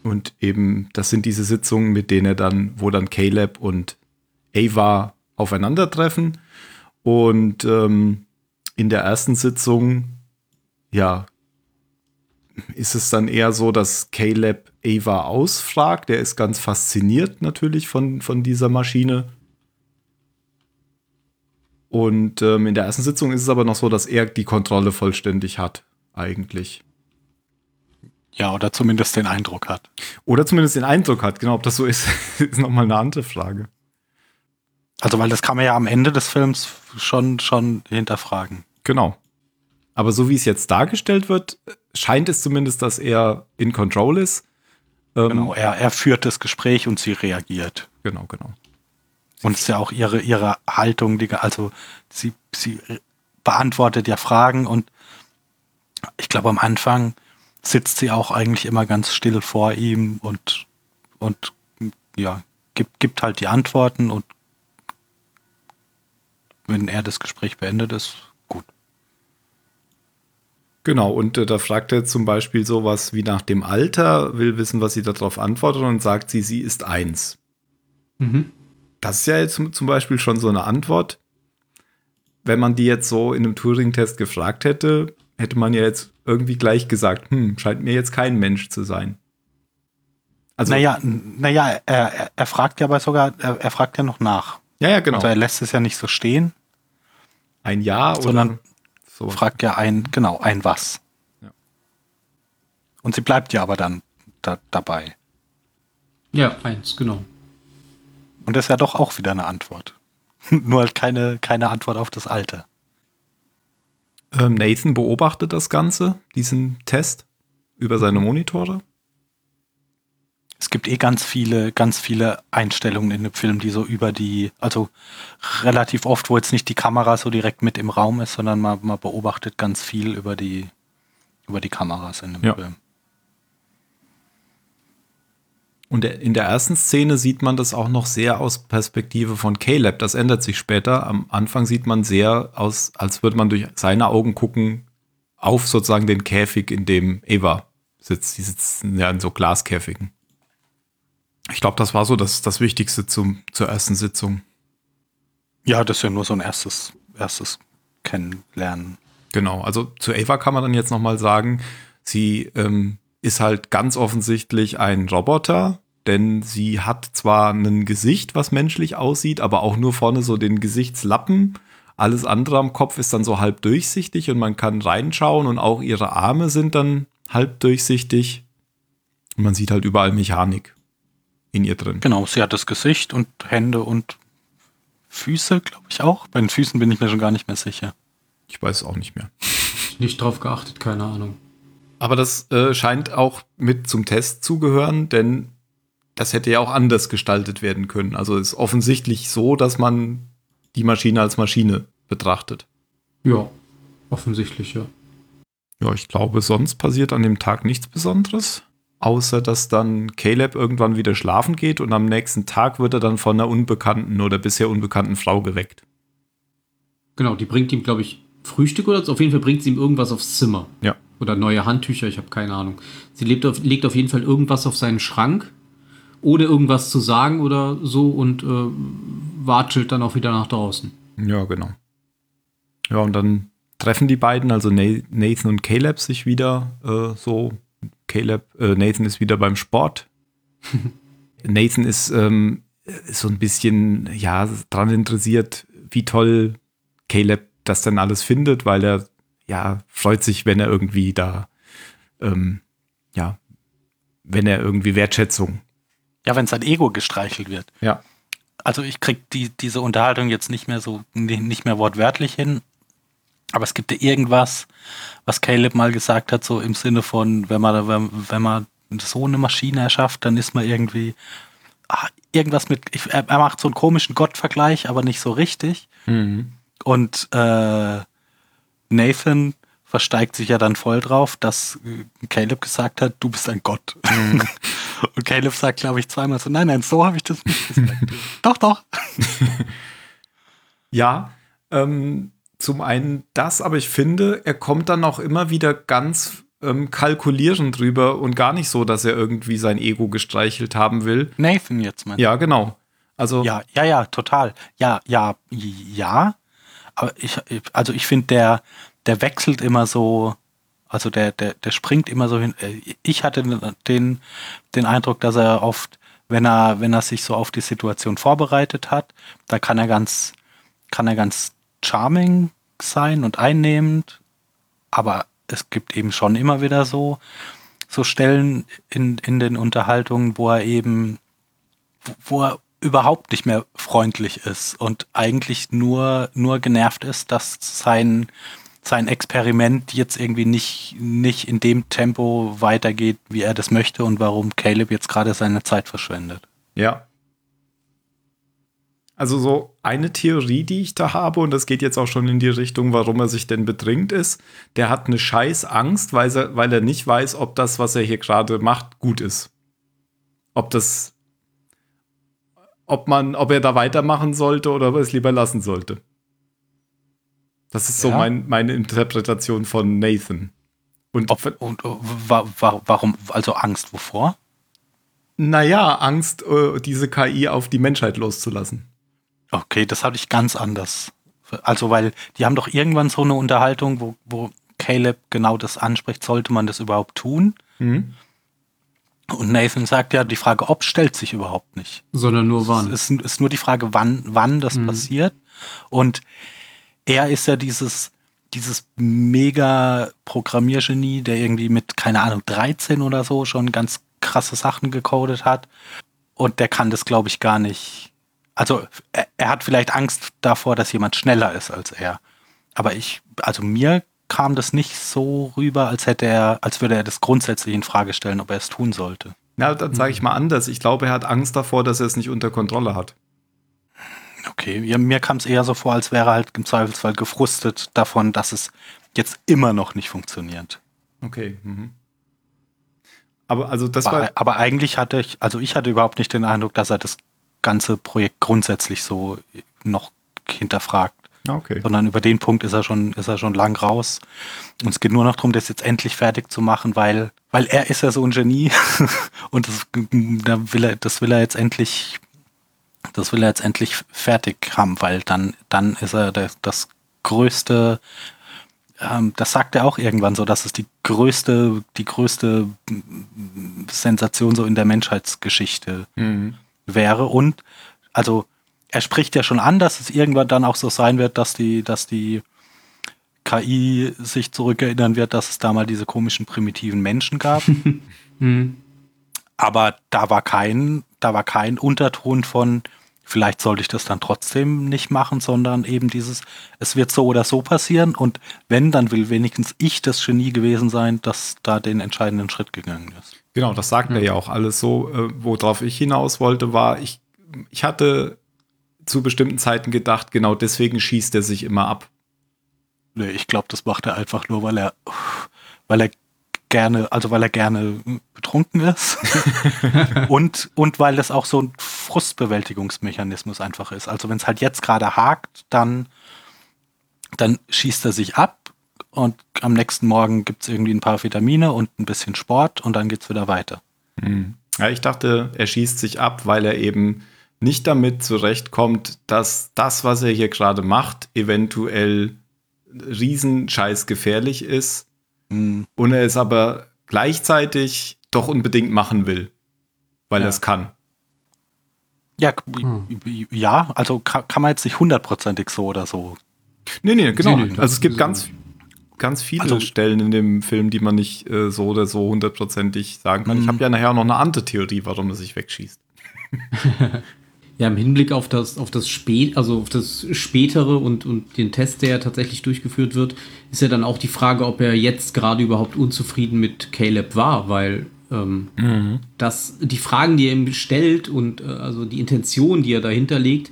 Und eben, das sind diese Sitzungen, mit denen er dann, wo dann Caleb und Ava aufeinandertreffen. Und ähm, in der ersten Sitzung, ja, ist es dann eher so, dass Caleb Ava ausfragt. Der ist ganz fasziniert natürlich von, von dieser Maschine. Und ähm, in der ersten Sitzung ist es aber noch so, dass er die Kontrolle vollständig hat, eigentlich. Ja, oder zumindest den Eindruck hat. Oder zumindest den Eindruck hat, genau. Ob das so ist, <laughs> ist nochmal eine andere Frage. Also, weil das kann man ja am Ende des Films schon, schon hinterfragen. Genau. Aber so wie es jetzt dargestellt wird, scheint es zumindest, dass er in Control ist. Ähm, genau, er, er führt das Gespräch und sie reagiert. Genau, genau. Und es ist ja auch ihre, ihre Haltung, die, also sie, sie beantwortet ja Fragen und ich glaube am Anfang sitzt sie auch eigentlich immer ganz still vor ihm und, und ja, gibt, gibt halt die Antworten und wenn er das Gespräch beendet ist, gut. Genau, und äh, da fragt er zum Beispiel sowas wie nach dem Alter, will wissen, was sie darauf antwortet und sagt sie, sie ist eins. Mhm das ist ja jetzt zum Beispiel schon so eine Antwort. Wenn man die jetzt so in einem Turing-Test gefragt hätte, hätte man ja jetzt irgendwie gleich gesagt, hm, scheint mir jetzt kein Mensch zu sein. Also, naja, naja, er, er fragt ja aber sogar, er, er, fragt ja noch nach. Ja, ja, genau. Also er lässt es ja nicht so stehen. Ein Ja oder sondern so. fragt ja ein, genau, ein Was. Ja. Und sie bleibt ja aber dann da, dabei. Ja, eins, genau. Und das ist ja doch auch wieder eine Antwort. <laughs> Nur halt keine, keine Antwort auf das Alte. Ähm, Nathan beobachtet das Ganze, diesen Test, über seine Monitore. Es gibt eh ganz viele, ganz viele Einstellungen in dem Film, die so über die, also relativ oft, wo jetzt nicht die Kamera so direkt mit im Raum ist, sondern man, man beobachtet ganz viel über die, über die Kameras in dem ja. Film. Und in der ersten Szene sieht man das auch noch sehr aus Perspektive von Caleb. Das ändert sich später. Am Anfang sieht man sehr aus, als würde man durch seine Augen gucken auf sozusagen den Käfig, in dem Eva sitzt. Die sitzen ja in so Glaskäfigen. Ich glaube, das war so das, das Wichtigste zum, zur ersten Sitzung. Ja, das ist ja nur so ein erstes, erstes Kennenlernen. Genau, also zu Eva kann man dann jetzt nochmal sagen, sie ähm, ist halt ganz offensichtlich ein Roboter, denn sie hat zwar ein Gesicht, was menschlich aussieht, aber auch nur vorne so den Gesichtslappen. Alles andere am Kopf ist dann so halb durchsichtig und man kann reinschauen und auch ihre Arme sind dann halb durchsichtig. Und man sieht halt überall Mechanik in ihr drin. Genau, sie hat das Gesicht und Hände und Füße, glaube ich auch. Bei den Füßen bin ich mir schon gar nicht mehr sicher. Ich weiß es auch nicht mehr. Nicht drauf geachtet, keine Ahnung. Aber das äh, scheint auch mit zum Test zu gehören, denn das hätte ja auch anders gestaltet werden können. Also ist offensichtlich so, dass man die Maschine als Maschine betrachtet. Ja, offensichtlich, ja. Ja, ich glaube, sonst passiert an dem Tag nichts Besonderes, außer dass dann Caleb irgendwann wieder schlafen geht und am nächsten Tag wird er dann von einer unbekannten oder bisher unbekannten Frau geweckt. Genau, die bringt ihm, glaube ich, Frühstück oder so. Auf jeden Fall bringt sie ihm irgendwas aufs Zimmer. Ja. Oder neue Handtücher, ich habe keine Ahnung. Sie legt auf, legt auf jeden Fall irgendwas auf seinen Schrank, ohne irgendwas zu sagen oder so und äh, watschelt dann auch wieder nach draußen. Ja, genau. Ja, und dann treffen die beiden, also Nathan und Caleb, sich wieder äh, so. Caleb, äh, Nathan ist wieder beim Sport. <laughs> Nathan ist, ähm, ist so ein bisschen, ja, dran interessiert, wie toll Caleb das dann alles findet, weil er ja, freut sich, wenn er irgendwie da, ähm, ja, wenn er irgendwie Wertschätzung. Ja, wenn sein Ego gestreichelt wird. Ja. Also ich krieg die, diese Unterhaltung jetzt nicht mehr so, nicht mehr wortwörtlich hin, aber es gibt ja irgendwas, was Caleb mal gesagt hat, so im Sinne von, wenn man, wenn, wenn man so eine Maschine erschafft, dann ist man irgendwie ach, irgendwas mit, ich, er, er, macht so einen komischen Gottvergleich, aber nicht so richtig. Mhm. Und äh, Nathan versteigt sich ja dann voll drauf, dass Caleb gesagt hat, du bist ein Gott. Mhm. <laughs> Und Caleb sagt, glaube ich, zweimal so, nein, nein, so habe ich das nicht gesagt. <laughs> doch, doch. <laughs> ja, ähm, zum einen das, aber ich finde, er kommt dann auch immer wieder ganz ähm, kalkulierend drüber und gar nicht so, dass er irgendwie sein Ego gestreichelt haben will. Nathan jetzt, meinst Ja, genau. Also ja, ja, ja, total. Ja, ja, ja ich, also ich finde, der, der wechselt immer so Also der, der, der springt immer so hin. Ich hatte den, den Eindruck, dass er oft, wenn er, wenn er sich so auf die Situation vorbereitet hat, da kann er ganz, kann er ganz charming sein und einnehmend, aber es gibt eben schon immer wieder so, so Stellen in, in den Unterhaltungen, wo er eben, wo er überhaupt nicht mehr freundlich ist und eigentlich nur, nur genervt ist, dass sein, sein Experiment jetzt irgendwie nicht, nicht in dem Tempo weitergeht, wie er das möchte und warum Caleb jetzt gerade seine Zeit verschwendet. Ja. Also so eine Theorie, die ich da habe, und das geht jetzt auch schon in die Richtung, warum er sich denn bedrängt ist, der hat eine scheiß Angst, weil er, weil er nicht weiß, ob das, was er hier gerade macht, gut ist. Ob das, ob man, ob er da weitermachen sollte oder ob er es lieber lassen sollte. Das ist so mein, meine Interpretation von Nathan. Und, ob, und wa, wa, warum, also Angst wovor? Naja, Angst, äh, diese KI auf die Menschheit loszulassen. Okay, das hatte ich ganz anders. Also, weil die haben doch irgendwann so eine Unterhaltung, wo, wo Caleb genau das anspricht, sollte man das überhaupt tun? Mhm. Und Nathan sagt ja, die Frage, ob stellt sich überhaupt nicht. Sondern nur wann. Es ist, ist nur die Frage, wann, wann das mhm. passiert. Und er ist ja dieses, dieses mega Programmiergenie, der irgendwie mit, keine Ahnung, 13 oder so schon ganz krasse Sachen gecodet hat. Und der kann das, glaube ich, gar nicht also er, er, hat vielleicht Angst davor, dass jemand schneller ist als er. Aber ich, also mir kam das nicht so rüber, als hätte er, als würde er das grundsätzlich in Frage stellen, ob er es tun sollte. Na, dann sage ich mal anders. Ich glaube, er hat Angst davor, dass er es nicht unter Kontrolle hat. Okay, ja, mir kam es eher so vor, als wäre er halt im Zweifelsfall gefrustet davon, dass es jetzt immer noch nicht funktioniert. Okay. Mhm. Aber also das aber, war. Aber eigentlich hatte ich, also ich hatte überhaupt nicht den Eindruck, dass er das ganze Projekt grundsätzlich so noch hinterfragt. Ah, okay. Sondern über den Punkt ist er schon, ist er schon lang raus. Und es geht nur noch darum, das jetzt endlich fertig zu machen, weil, weil er ist ja so ein Genie <laughs> und das, da will er, das will er jetzt endlich, das will er jetzt endlich fertig haben, weil dann, dann ist er das, das größte, ähm, das sagt er auch irgendwann so, dass es die größte, die größte Sensation so in der Menschheitsgeschichte mhm wäre. Und also er spricht ja schon an, dass es irgendwann dann auch so sein wird, dass die, dass die KI sich zurückerinnern wird, dass es da mal diese komischen primitiven Menschen gab. <laughs> hm. Aber da war kein, da war kein Unterton von, vielleicht sollte ich das dann trotzdem nicht machen, sondern eben dieses, es wird so oder so passieren und wenn, dann will wenigstens ich das Genie gewesen sein, das da den entscheidenden Schritt gegangen ist. Genau, das sagt er ja auch alles so. Äh, worauf ich hinaus wollte, war, ich, ich hatte zu bestimmten Zeiten gedacht, genau deswegen schießt er sich immer ab. Nee, ich glaube, das macht er einfach nur, weil er, weil er gerne, also weil er gerne betrunken ist <laughs> und, und weil das auch so ein Frustbewältigungsmechanismus einfach ist. Also wenn es halt jetzt gerade hakt, dann, dann schießt er sich ab und am nächsten Morgen gibt es irgendwie ein paar Vitamine und ein bisschen Sport und dann geht es wieder weiter. Hm. Ja, ich dachte, er schießt sich ab, weil er eben nicht damit zurechtkommt, dass das, was er hier gerade macht, eventuell riesenscheiß gefährlich ist mhm. und er es aber gleichzeitig doch unbedingt machen will, weil ja. er es kann. Ja, hm. ja, also kann, kann, man jetzt nicht hundertprozentig so oder so. Nee, nee, genau. Nee, nee, also es gibt ganz, ganz viele also, Stellen in dem Film, die man nicht äh, so oder so hundertprozentig sagen kann. Ich habe mhm. ja nachher noch eine andere Theorie, warum er sich wegschießt. <laughs> ja, im Hinblick auf das, auf das Spät, also auf das spätere und, und den Test, der ja tatsächlich durchgeführt wird, ist ja dann auch die Frage, ob er jetzt gerade überhaupt unzufrieden mit Caleb war, weil ähm, mhm. das, die Fragen, die er ihm stellt und äh, also die Intention, die er dahinter legt,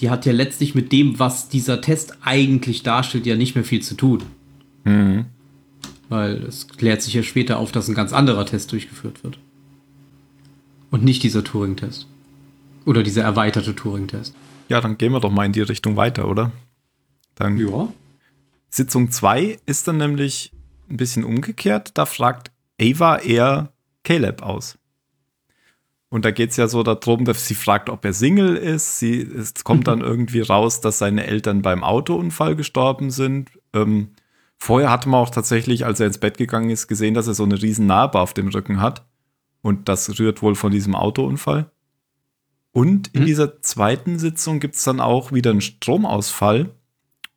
die hat ja letztlich mit dem, was dieser Test eigentlich darstellt, ja nicht mehr viel zu tun. Mhm. Weil es klärt sich ja später auf, dass ein ganz anderer Test durchgeführt wird. Und nicht dieser Turing-Test. Oder dieser erweiterte Turing-Test. Ja, dann gehen wir doch mal in die Richtung weiter, oder? Dann ja. Sitzung 2 ist dann nämlich ein bisschen umgekehrt. Da fragt Ava eher Caleb aus. Und da geht es ja so darum, dass sie fragt, ob er Single ist. Sie, es kommt dann <laughs> irgendwie raus, dass seine Eltern beim Autounfall gestorben sind. Ähm, Vorher hatte man auch tatsächlich, als er ins Bett gegangen ist, gesehen, dass er so eine riesen Narbe auf dem Rücken hat. Und das rührt wohl von diesem Autounfall. Und in hm. dieser zweiten Sitzung gibt es dann auch wieder einen Stromausfall.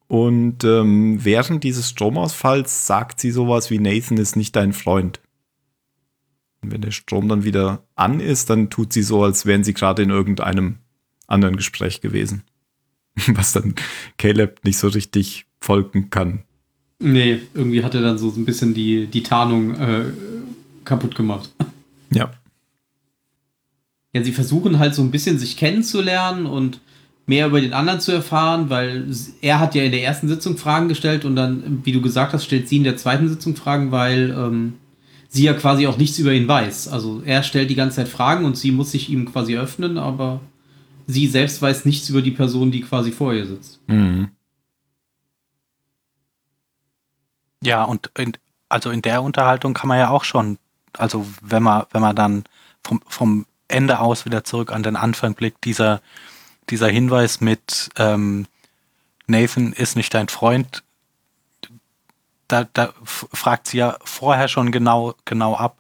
Und ähm, während dieses Stromausfalls sagt sie sowas wie Nathan ist nicht dein Freund. Und wenn der Strom dann wieder an ist, dann tut sie so, als wären sie gerade in irgendeinem anderen Gespräch gewesen. <laughs> Was dann Caleb nicht so richtig folgen kann. Nee, irgendwie hat er dann so ein bisschen die, die Tarnung äh, kaputt gemacht. Ja. Ja, sie versuchen halt so ein bisschen sich kennenzulernen und mehr über den anderen zu erfahren, weil er hat ja in der ersten Sitzung Fragen gestellt und dann, wie du gesagt hast, stellt sie in der zweiten Sitzung Fragen, weil ähm, sie ja quasi auch nichts über ihn weiß. Also er stellt die ganze Zeit Fragen und sie muss sich ihm quasi öffnen, aber sie selbst weiß nichts über die Person, die quasi vor ihr sitzt. Mhm. Ja, und in, also in der Unterhaltung kann man ja auch schon, also wenn man, wenn man dann vom, vom Ende aus wieder zurück an den Anfang blickt, dieser, dieser Hinweis mit ähm, Nathan ist nicht dein Freund, da, da fragt sie ja vorher schon genau, genau ab,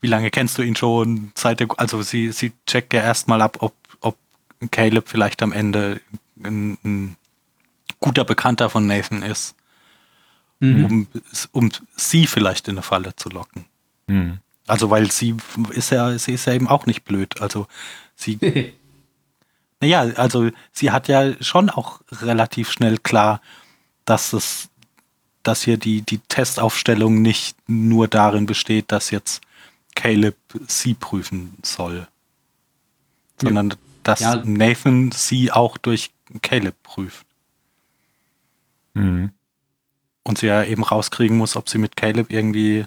wie lange kennst du ihn schon? Seit der, also sie, sie checkt ja erstmal ab, ob, ob Caleb vielleicht am Ende ein, ein guter Bekannter von Nathan ist, mhm. um, um sie vielleicht in eine Falle zu locken. Mhm. Also weil sie ist ja, sie ist ja eben auch nicht blöd. Also sie <laughs> Naja, also sie hat ja schon auch relativ schnell klar, dass es, dass hier die, die Testaufstellung nicht nur darin besteht, dass jetzt Caleb sie prüfen soll, sondern ja. dass ja. Nathan sie auch durch Caleb prüft. Mhm. Und sie ja eben rauskriegen muss, ob sie mit Caleb irgendwie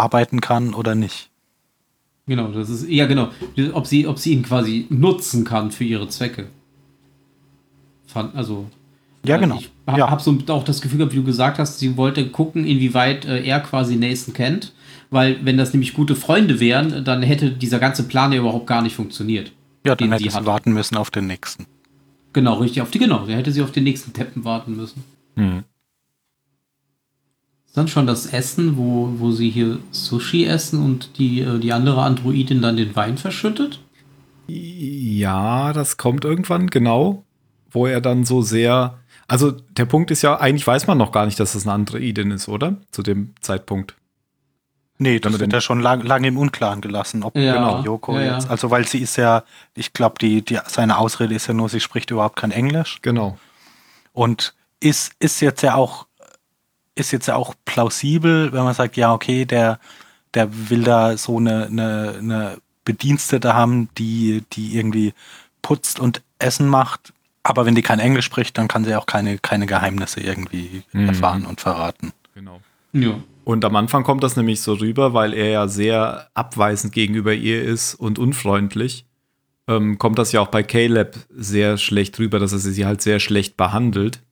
arbeiten kann oder nicht. Genau, das ist, ja genau, ob sie, ob sie ihn quasi nutzen kann für ihre Zwecke. Also. Ja, genau. Ich habe ja. hab so auch das Gefühl gehabt, wie du gesagt hast, sie wollte gucken, inwieweit äh, er quasi Nathan kennt. Weil, wenn das nämlich gute Freunde wären, dann hätte dieser ganze Plan ja überhaupt gar nicht funktioniert. Ja, dann hätte sie hat. warten müssen auf den nächsten. Genau, richtig, auf die, genau. Dann hätte sie auf den nächsten Teppen warten müssen. Mhm. Ist dann schon das Essen, wo, wo sie hier Sushi essen und die, äh, die andere Androidin dann den Wein verschüttet? Ja, das kommt irgendwann, genau. Wo er dann so sehr. Also der Punkt ist ja, eigentlich weiß man noch gar nicht, dass das eine Androidin ist, oder? Zu dem Zeitpunkt. Nee, das wird ja schon lange lang im Unklaren gelassen, ob ja, genau Yoko ja, jetzt. Also weil sie ist ja, ich glaube, die, die, seine Ausrede ist ja nur, sie spricht überhaupt kein Englisch. Genau. Und ist, ist jetzt ja auch ist jetzt auch plausibel, wenn man sagt, ja, okay, der, der will da so eine, eine, eine Bedienstete haben, die, die irgendwie putzt und Essen macht. Aber wenn die kein Englisch spricht, dann kann sie auch keine, keine Geheimnisse irgendwie mhm. erfahren und verraten. Genau. Ja. Und am Anfang kommt das nämlich so rüber, weil er ja sehr abweisend gegenüber ihr ist und unfreundlich. Ähm, kommt das ja auch bei Caleb sehr schlecht rüber, dass er sie halt sehr schlecht behandelt.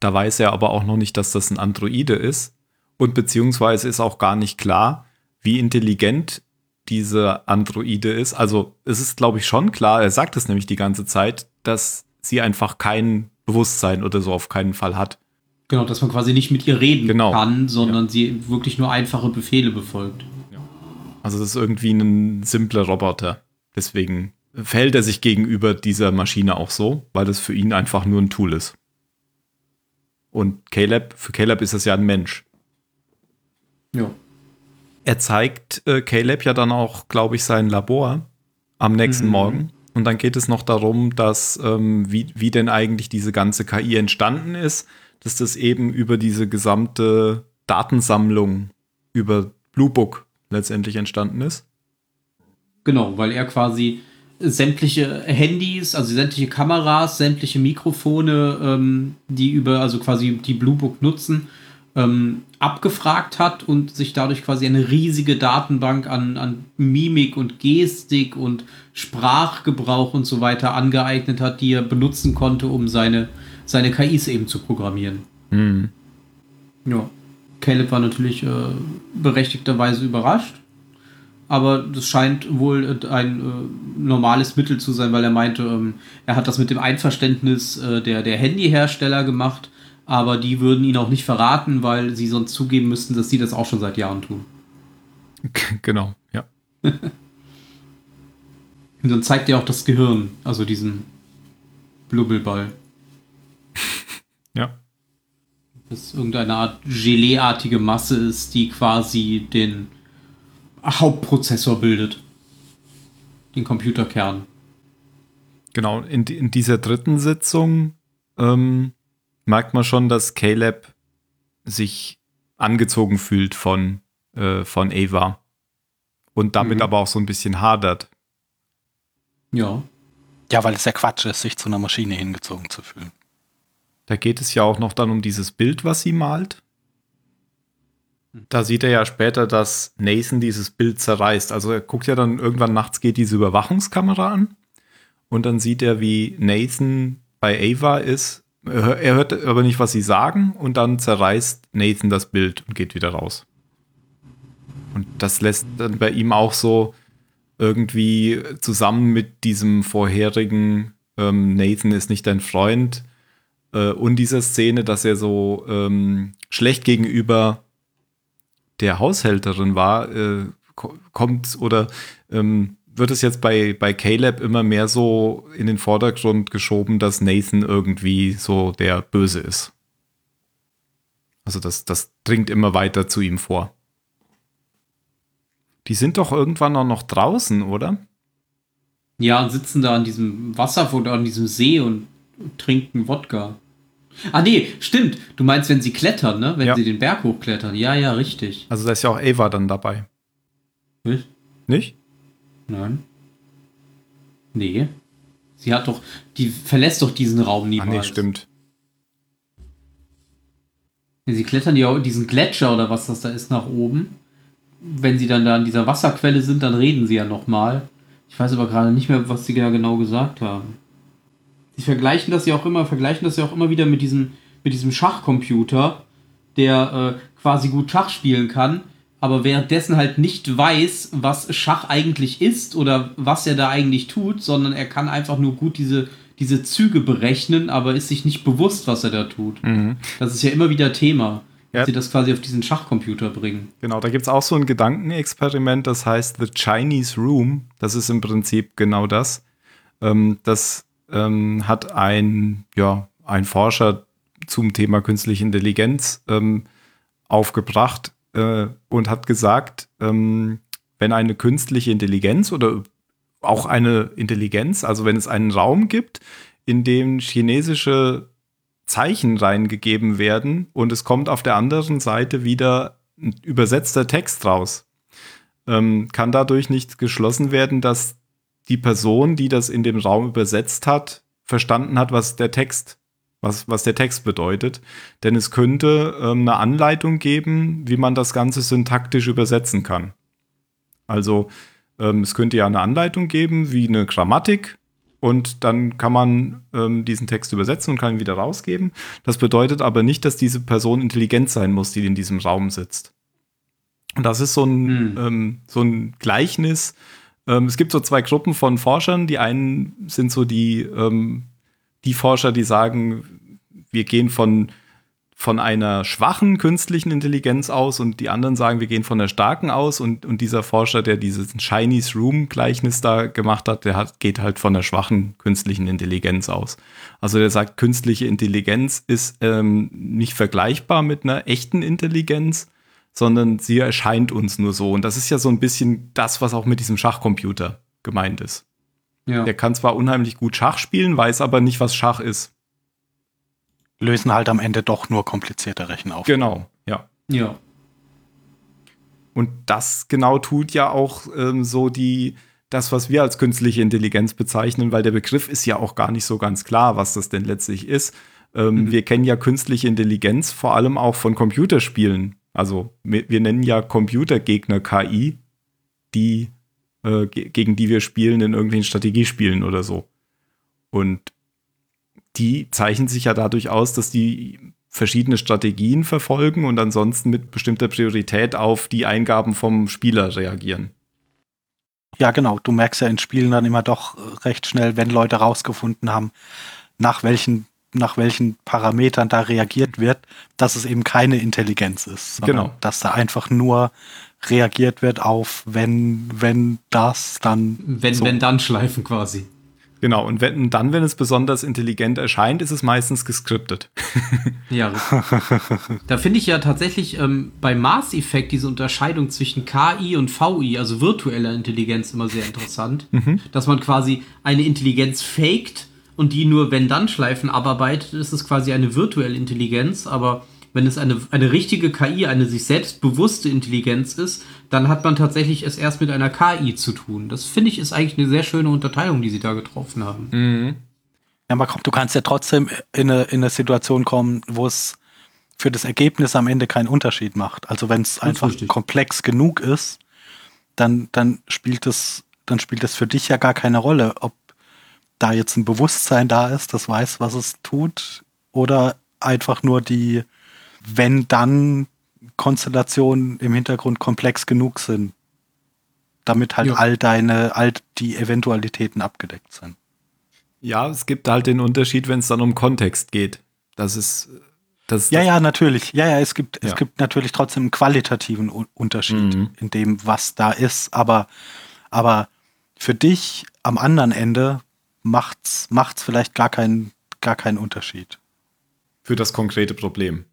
Da weiß er aber auch noch nicht, dass das ein Androide ist. Und beziehungsweise ist auch gar nicht klar, wie intelligent diese Androide ist. Also es ist, glaube ich, schon klar, er sagt es nämlich die ganze Zeit, dass sie einfach kein Bewusstsein oder so auf keinen Fall hat. Genau, dass man quasi nicht mit ihr reden genau. kann, sondern ja. sie wirklich nur einfache Befehle befolgt. Ja. Also das ist irgendwie ein simpler Roboter. Deswegen verhält er sich gegenüber dieser Maschine auch so, weil das für ihn einfach nur ein Tool ist. Und Caleb, für Caleb ist es ja ein Mensch. Ja. Er zeigt äh, Caleb ja dann auch, glaube ich, sein Labor am nächsten mhm. Morgen. Und dann geht es noch darum, dass ähm, wie, wie denn eigentlich diese ganze KI entstanden ist, dass das eben über diese gesamte Datensammlung über Bluebook letztendlich entstanden ist. Genau, weil er quasi sämtliche Handys, also sämtliche Kameras, sämtliche Mikrofone, ähm, die über, also quasi die Bluebook nutzen, ähm, abgefragt hat und sich dadurch quasi eine riesige Datenbank an, an Mimik und Gestik und Sprachgebrauch und so weiter angeeignet hat, die er benutzen konnte, um seine, seine KIs eben zu programmieren. Mhm. Ja. Caleb war natürlich äh, berechtigterweise überrascht aber das scheint wohl äh, ein äh, normales Mittel zu sein, weil er meinte, ähm, er hat das mit dem Einverständnis äh, der, der Handyhersteller gemacht, aber die würden ihn auch nicht verraten, weil sie sonst zugeben müssten, dass sie das auch schon seit Jahren tun. <laughs> Genau, ja. <laughs> Und dann zeigt er auch das Gehirn, also diesen Blubbelball. <laughs> ja. Das irgendeine Art Geleeartige Masse ist, die quasi den Hauptprozessor bildet. Den Computerkern. Genau, in, in dieser dritten Sitzung ähm, merkt man schon, dass Caleb sich angezogen fühlt von, äh, von Ava. Und damit mhm. aber auch so ein bisschen hadert. Ja. Ja, weil es ja Quatsch ist, sich zu einer Maschine hingezogen zu fühlen. Da geht es ja auch noch dann um dieses Bild, was sie malt. Da sieht er ja später, dass Nathan dieses Bild zerreißt. Also er guckt ja dann irgendwann nachts geht diese Überwachungskamera an und dann sieht er, wie Nathan bei Ava ist er hört aber nicht, was sie sagen und dann zerreißt Nathan das Bild und geht wieder raus. Und das lässt dann bei ihm auch so irgendwie zusammen mit diesem vorherigen ähm, Nathan ist nicht dein Freund äh, und dieser Szene, dass er so ähm, schlecht gegenüber der Haushälterin war, äh, kommt oder ähm, wird es jetzt bei, bei Caleb immer mehr so in den Vordergrund geschoben, dass Nathan irgendwie so der Böse ist. Also das, das dringt immer weiter zu ihm vor. Die sind doch irgendwann auch noch draußen, oder? Ja, und sitzen da an diesem Wasser oder an diesem See und trinken Wodka. Ah, nee, stimmt. Du meinst, wenn sie klettern, ne? Wenn ja. sie den Berg hochklettern. Ja, ja, richtig. Also da ist ja auch Ava dann dabei. Nicht? Nicht? Nein. Nee. Sie hat doch, die verlässt doch diesen Raum niemals. Ah, nee, stimmt. Sie klettern ja diesen Gletscher oder was das da ist nach oben. Wenn sie dann da an dieser Wasserquelle sind, dann reden sie ja nochmal. Ich weiß aber gerade nicht mehr, was sie da genau gesagt haben. Sie vergleichen das ja auch immer, vergleichen das ja auch immer wieder mit diesem, mit diesem Schachcomputer, der äh, quasi gut Schach spielen kann aber währenddessen halt nicht weiß, was Schach eigentlich ist oder was er da eigentlich tut, sondern er kann einfach nur gut diese, diese Züge berechnen, aber ist sich nicht bewusst, was er da tut. Mhm. Das ist ja immer wieder Thema, ja. dass sie das quasi auf diesen Schachcomputer bringen. Genau, da gibt es auch so ein Gedankenexperiment, das heißt The Chinese Room. Das ist im Prinzip genau das. Ähm, das ähm, hat ein, ja, ein Forscher zum Thema künstliche Intelligenz ähm, aufgebracht, äh, und hat gesagt, ähm, wenn eine künstliche Intelligenz oder auch eine Intelligenz, also wenn es einen Raum gibt, in dem chinesische Zeichen reingegeben werden und es kommt auf der anderen Seite wieder ein übersetzter Text raus, ähm, kann dadurch nicht geschlossen werden, dass die Person, die das in dem Raum übersetzt hat, verstanden hat, was der Text was, was der Text bedeutet. Denn es könnte ähm, eine Anleitung geben, wie man das Ganze syntaktisch übersetzen kann. Also ähm, es könnte ja eine Anleitung geben, wie eine Grammatik. Und dann kann man ähm, diesen Text übersetzen und kann ihn wieder rausgeben. Das bedeutet aber nicht, dass diese Person intelligent sein muss, die in diesem Raum sitzt. Und das ist so ein, hm. so ein Gleichnis. Ähm, es gibt so zwei Gruppen von Forschern. Die einen sind so die ähm, die Forscher, die sagen, wir gehen von, von einer schwachen künstlichen Intelligenz aus und die anderen sagen, wir gehen von der starken aus und, und dieser Forscher, der dieses Chinese Room Gleichnis da gemacht hat, der hat, geht halt von der schwachen künstlichen Intelligenz aus. Also der sagt, künstliche Intelligenz ist ähm, nicht vergleichbar mit einer echten Intelligenz, sondern sie erscheint uns nur so. Und das ist ja so ein bisschen das, was auch mit diesem Schachcomputer gemeint ist. Ja. Der kann zwar unheimlich gut Schach spielen, weiß aber nicht, was Schach ist. Lösen halt am Ende doch nur komplizierte Rechenaufgaben. Genau, ja. Ja. Und das genau tut ja auch ähm, so die, das, was wir als künstliche Intelligenz bezeichnen, weil der Begriff ist ja auch gar nicht so ganz klar, was das denn letztlich ist. Ähm, mhm. Wir kennen ja künstliche Intelligenz vor allem auch von Computerspielen. Also wir, nennen ja Computergegner KI, die äh, gegen die wir spielen in irgendwelchen Strategiespielen oder so. Und die zeichnen sich ja dadurch aus, dass die verschiedene Strategien verfolgen und ansonsten mit bestimmter Priorität auf die Eingaben vom Spieler reagieren. Ja, genau. Du merkst ja in Spielen dann immer doch recht schnell, wenn Leute rausgefunden haben, nach welchen nach welchen Parametern da reagiert wird, dass es eben keine Intelligenz ist. Genau. Dass da einfach nur reagiert wird auf, wenn, wenn das, dann. Wenn, so. wenn dann schleifen quasi. Genau, und wenn, dann, wenn es besonders intelligent erscheint, ist es meistens geskriptet. <laughs> ja, da finde ich ja tatsächlich ähm, bei Mass Effect diese Unterscheidung zwischen KI und VI, also virtueller Intelligenz, immer sehr interessant. Mhm. Dass man quasi eine Intelligenz faked und die nur wenn dann Schleifen abarbeitet, ist es quasi eine virtuelle Intelligenz, aber wenn es eine, eine richtige KI, eine sich selbst bewusste Intelligenz ist, dann hat man tatsächlich es erst mit einer KI zu tun. Das finde ich ist eigentlich eine sehr schöne Unterteilung, die sie da getroffen haben. Mhm. Ja, aber komm, du kannst ja trotzdem in eine, in eine Situation kommen, wo es für das Ergebnis am Ende keinen Unterschied macht. Also wenn es einfach richtig. komplex genug ist, dann, dann spielt es, dann spielt es für dich ja gar keine Rolle, ob da jetzt ein Bewusstsein da ist, das weiß, was es tut, oder einfach nur die, wenn dann Konstellationen im Hintergrund komplex genug sind, damit halt ja. all deine, all die Eventualitäten abgedeckt sind. Ja, es gibt halt den Unterschied, wenn es dann um Kontext geht. Das ist das, ja, ja, natürlich. Ja, ja, es gibt, ja. es gibt natürlich trotzdem einen qualitativen Unterschied mhm. in dem, was da ist. Aber, aber für dich am anderen Ende macht's, macht's vielleicht gar keinen, gar keinen Unterschied. Für das konkrete Problem.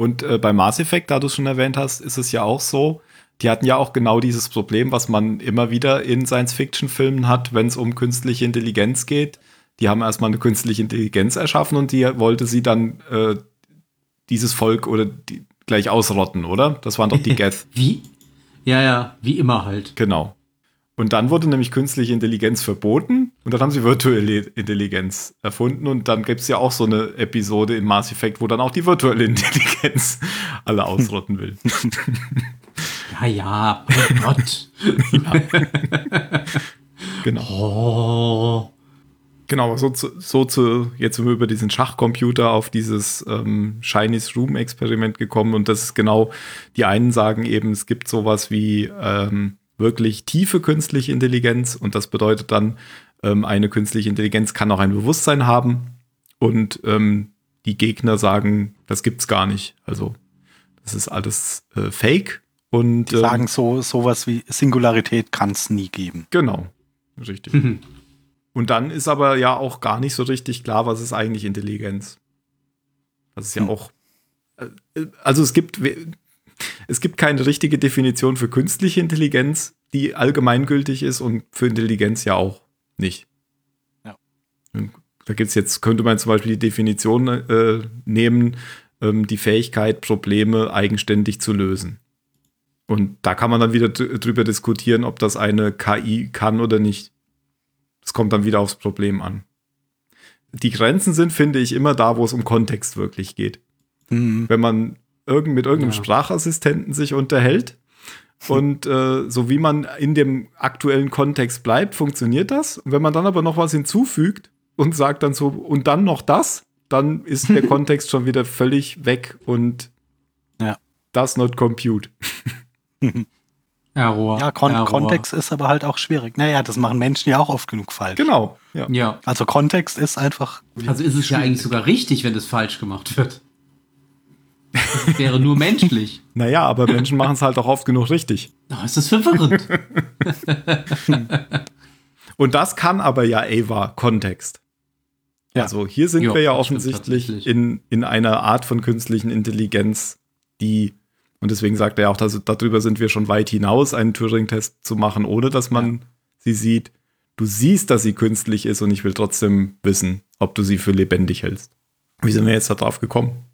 Und äh, bei Mass Effect, da du es schon erwähnt hast, ist es ja auch so, die hatten ja auch genau dieses Problem, was man immer wieder in Science-Fiction-Filmen hat, wenn es um künstliche Intelligenz geht. Die haben erstmal eine künstliche Intelligenz erschaffen und die wollte sie dann äh, dieses Volk oder die, gleich ausrotten, oder? Das waren doch die <laughs> Geth. Wie? Ja, ja, wie immer halt. Genau. Und dann wurde nämlich künstliche Intelligenz verboten und dann haben sie virtuelle Intelligenz erfunden und dann gibt es ja auch so eine Episode in Mass Effect, wo dann auch die virtuelle <laughs> Intelligenz alle ausrotten will. <laughs> Ja, ja, oh Gott. ja. <laughs> genau. Oh. Genau, so zu, so zu, jetzt sind wir über diesen Schachcomputer auf dieses ähm, Chinese Room Experiment gekommen und das ist genau, die einen sagen eben, es gibt sowas wie ähm, wirklich tiefe künstliche Intelligenz und das bedeutet dann, ähm, eine künstliche Intelligenz kann auch ein Bewusstsein haben und ähm, die Gegner sagen, das gibt's gar nicht. Also das ist alles äh, Fake und die sagen ähm, so sowas wie Singularität kann es nie geben. Genau, richtig. Mhm. Und dann ist aber ja auch gar nicht so richtig klar, was ist eigentlich Intelligenz. Das ist ja mhm. auch äh, also es gibt es gibt keine richtige Definition für künstliche Intelligenz, die allgemeingültig ist und für Intelligenz ja auch nicht. Ja. Da gibt es jetzt, könnte man zum Beispiel die Definition äh, nehmen, ähm, die Fähigkeit, Probleme eigenständig zu lösen. Und da kann man dann wieder drüber diskutieren, ob das eine KI kann oder nicht. Es kommt dann wieder aufs Problem an. Die Grenzen sind, finde ich, immer da, wo es um Kontext wirklich geht. Mhm. Wenn man irgend, mit irgendeinem ja. Sprachassistenten sich unterhält. Und äh, so wie man in dem aktuellen Kontext bleibt, funktioniert das. Und wenn man dann aber noch was hinzufügt und sagt dann so, und dann noch das, dann ist der <laughs> Kontext schon wieder völlig weg und ja. das not compute. <laughs> Error. Ja, Kon Error. Kontext ist aber halt auch schwierig. Naja, das machen Menschen ja auch oft genug falsch. Genau. Ja. ja. Also Kontext ist einfach. Also ist es schwierig. ja eigentlich sogar richtig, wenn es falsch gemacht wird. Das wäre nur menschlich. <laughs> Naja, aber Menschen machen es halt auch oft genug richtig. Oh, ist das verwirrend. <laughs> Und das kann aber ja Ava Kontext. Ja. Also hier sind jo, wir ja offensichtlich in, in einer Art von künstlichen Intelligenz, die, und deswegen sagt er auch, dass, darüber sind wir schon weit hinaus, einen Turing-Test zu machen, ohne dass man ja. sie sieht. Du siehst, dass sie künstlich ist und ich will trotzdem wissen, ob du sie für lebendig hältst. Wie sind wir jetzt da drauf gekommen?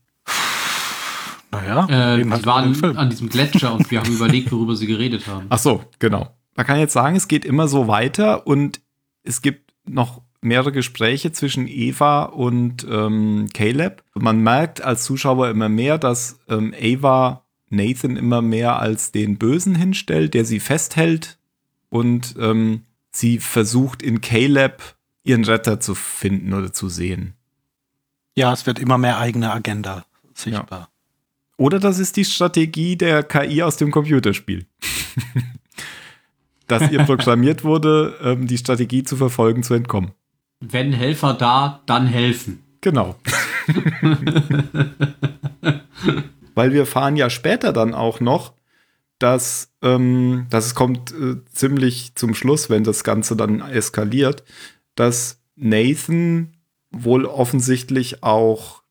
Naja, äh, die waren an diesem Gletscher und wir haben überlegt, worüber sie geredet haben. Ach so, genau. Man kann jetzt sagen, es geht immer so weiter und es gibt noch mehrere Gespräche zwischen Eva und ähm, Caleb. Man merkt als Zuschauer immer mehr, dass ähm, Eva Nathan immer mehr als den Bösen hinstellt, der sie festhält und ähm, sie versucht in Caleb ihren Retter zu finden oder zu sehen. Ja, es wird immer mehr eigene Agenda sichtbar. Ja. Oder das ist die Strategie der KI aus dem Computerspiel. <laughs> Dass ihr programmiert wurde, ähm, die Strategie zu verfolgen, zu entkommen. Wenn Helfer da, dann helfen. Genau. <laughs> Weil wir fahren ja später dann auch noch, dass, ähm, dass es kommt äh, ziemlich zum Schluss, wenn das Ganze dann eskaliert, dass Nathan wohl offensichtlich auch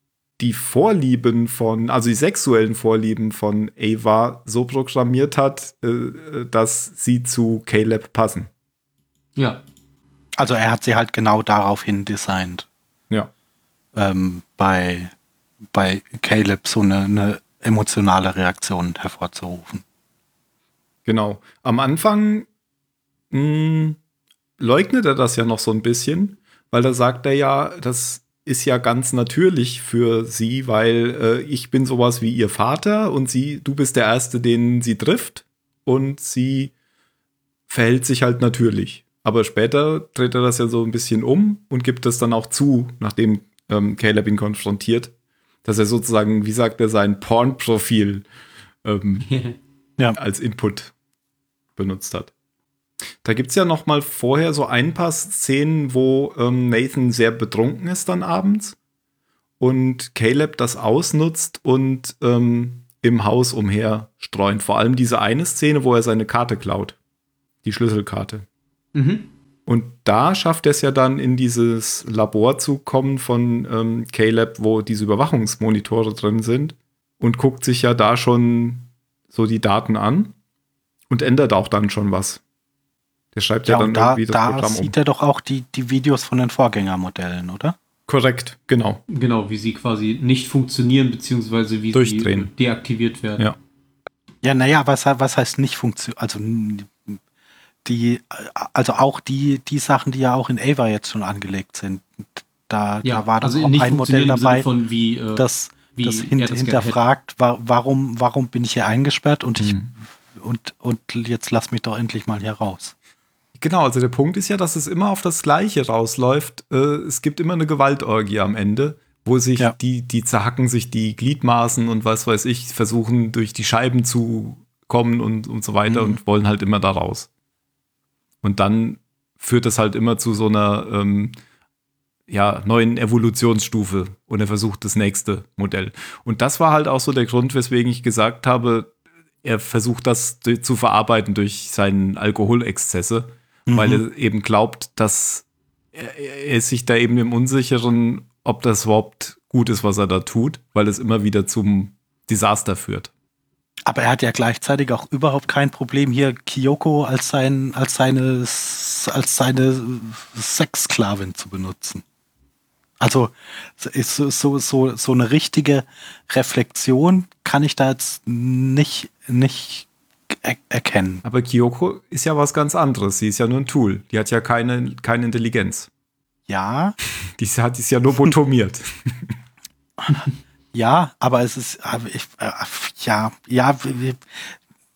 die Vorlieben von, also die sexuellen Vorlieben von Ava so programmiert hat, äh, dass sie zu Caleb passen. Ja. Also er hat sie halt genau daraufhin designt. Ja. Ähm, bei, bei Caleb so eine, eine emotionale Reaktion hervorzurufen. Genau. Am Anfang mh, hm, leugnet er das ja noch so ein bisschen, weil da sagt er ja, das ist ja ganz natürlich für sie, weil äh, ich bin sowas wie ihr Vater und sie, du bist der Erste, den sie trifft und sie verhält sich halt natürlich. Aber später dreht er das ja so ein bisschen um und gibt es dann auch zu, nachdem ähm, Caleb ihn konfrontiert, dass er sozusagen, wie sagt er, sein Porn-Profil ähm, <laughs> ja. als Input benutzt hat. Da gibt es ja noch mal vorher so ein paar Szenen, wo ähm, Nathan sehr betrunken ist dann abends und Caleb das ausnutzt und ähm, im Haus umher streunt. Vor allem diese eine Szene, wo er seine Karte klaut. Die Schlüsselkarte. Mhm. Und da schafft er es ja dann in dieses Labor zu kommen von ähm, Caleb, wo diese Überwachungsmonitore drin sind und guckt sich ja da schon so die Daten an und ändert auch dann schon was. Der schreibt ja, ja dann da, irgendwie das da Programm um. sieht er doch auch die, die Videos von den Vorgängermodellen, oder? Korrekt, genau. Genau, wie sie quasi nicht funktionieren, beziehungsweise wie Durchdrehen. sie deaktiviert werden. Ja. Ja, naja, was, was heißt nicht funktionieren? Also die, also auch die, die Sachen, die ja auch in Ava jetzt schon angelegt sind. Da, ja, da war doch also auch ein Modell dabei, von wie, äh, das, wie das, hin, das hinterfragt, wa warum, warum bin ich hier eingesperrt und mhm. ich und, und jetzt lass mich doch endlich mal hier raus. Genau, also der Punkt ist ja, dass es immer auf das Gleiche rausläuft. Äh, es gibt immer eine Gewaltorgie am Ende, wo sich ja. die, die zerhacken sich die Gliedmaßen und was weiß ich, versuchen durch die Scheiben zu kommen und, und so weiter mhm. und wollen halt immer da raus. Und dann führt das halt immer zu so einer ähm, ja, neuen Evolutionsstufe und er versucht das nächste Modell. Und das war halt auch so der Grund, weswegen ich gesagt habe, er versucht das zu verarbeiten durch seinen Alkoholexzesse mhm. weil er eben glaubt, dass er, er ist sich da eben im Unsicheren, ob das überhaupt gut ist, was er da tut, weil es immer wieder zum Desaster führt. Aber er hat ja gleichzeitig auch überhaupt kein Problem, hier Kyoko als, sein, als seine, als seine Sexsklavin zu benutzen. Also ist so, so, so, eine richtige Reflexion kann ich da jetzt nicht, nicht er erkennen. Aber Kyoko ist ja was ganz anderes. Sie ist ja nur ein Tool. Die hat ja keine, keine Intelligenz. Ja. <laughs> Die hat ist ja lobotomiert. <laughs> ja, aber es ist, ich, äh, ja, ja,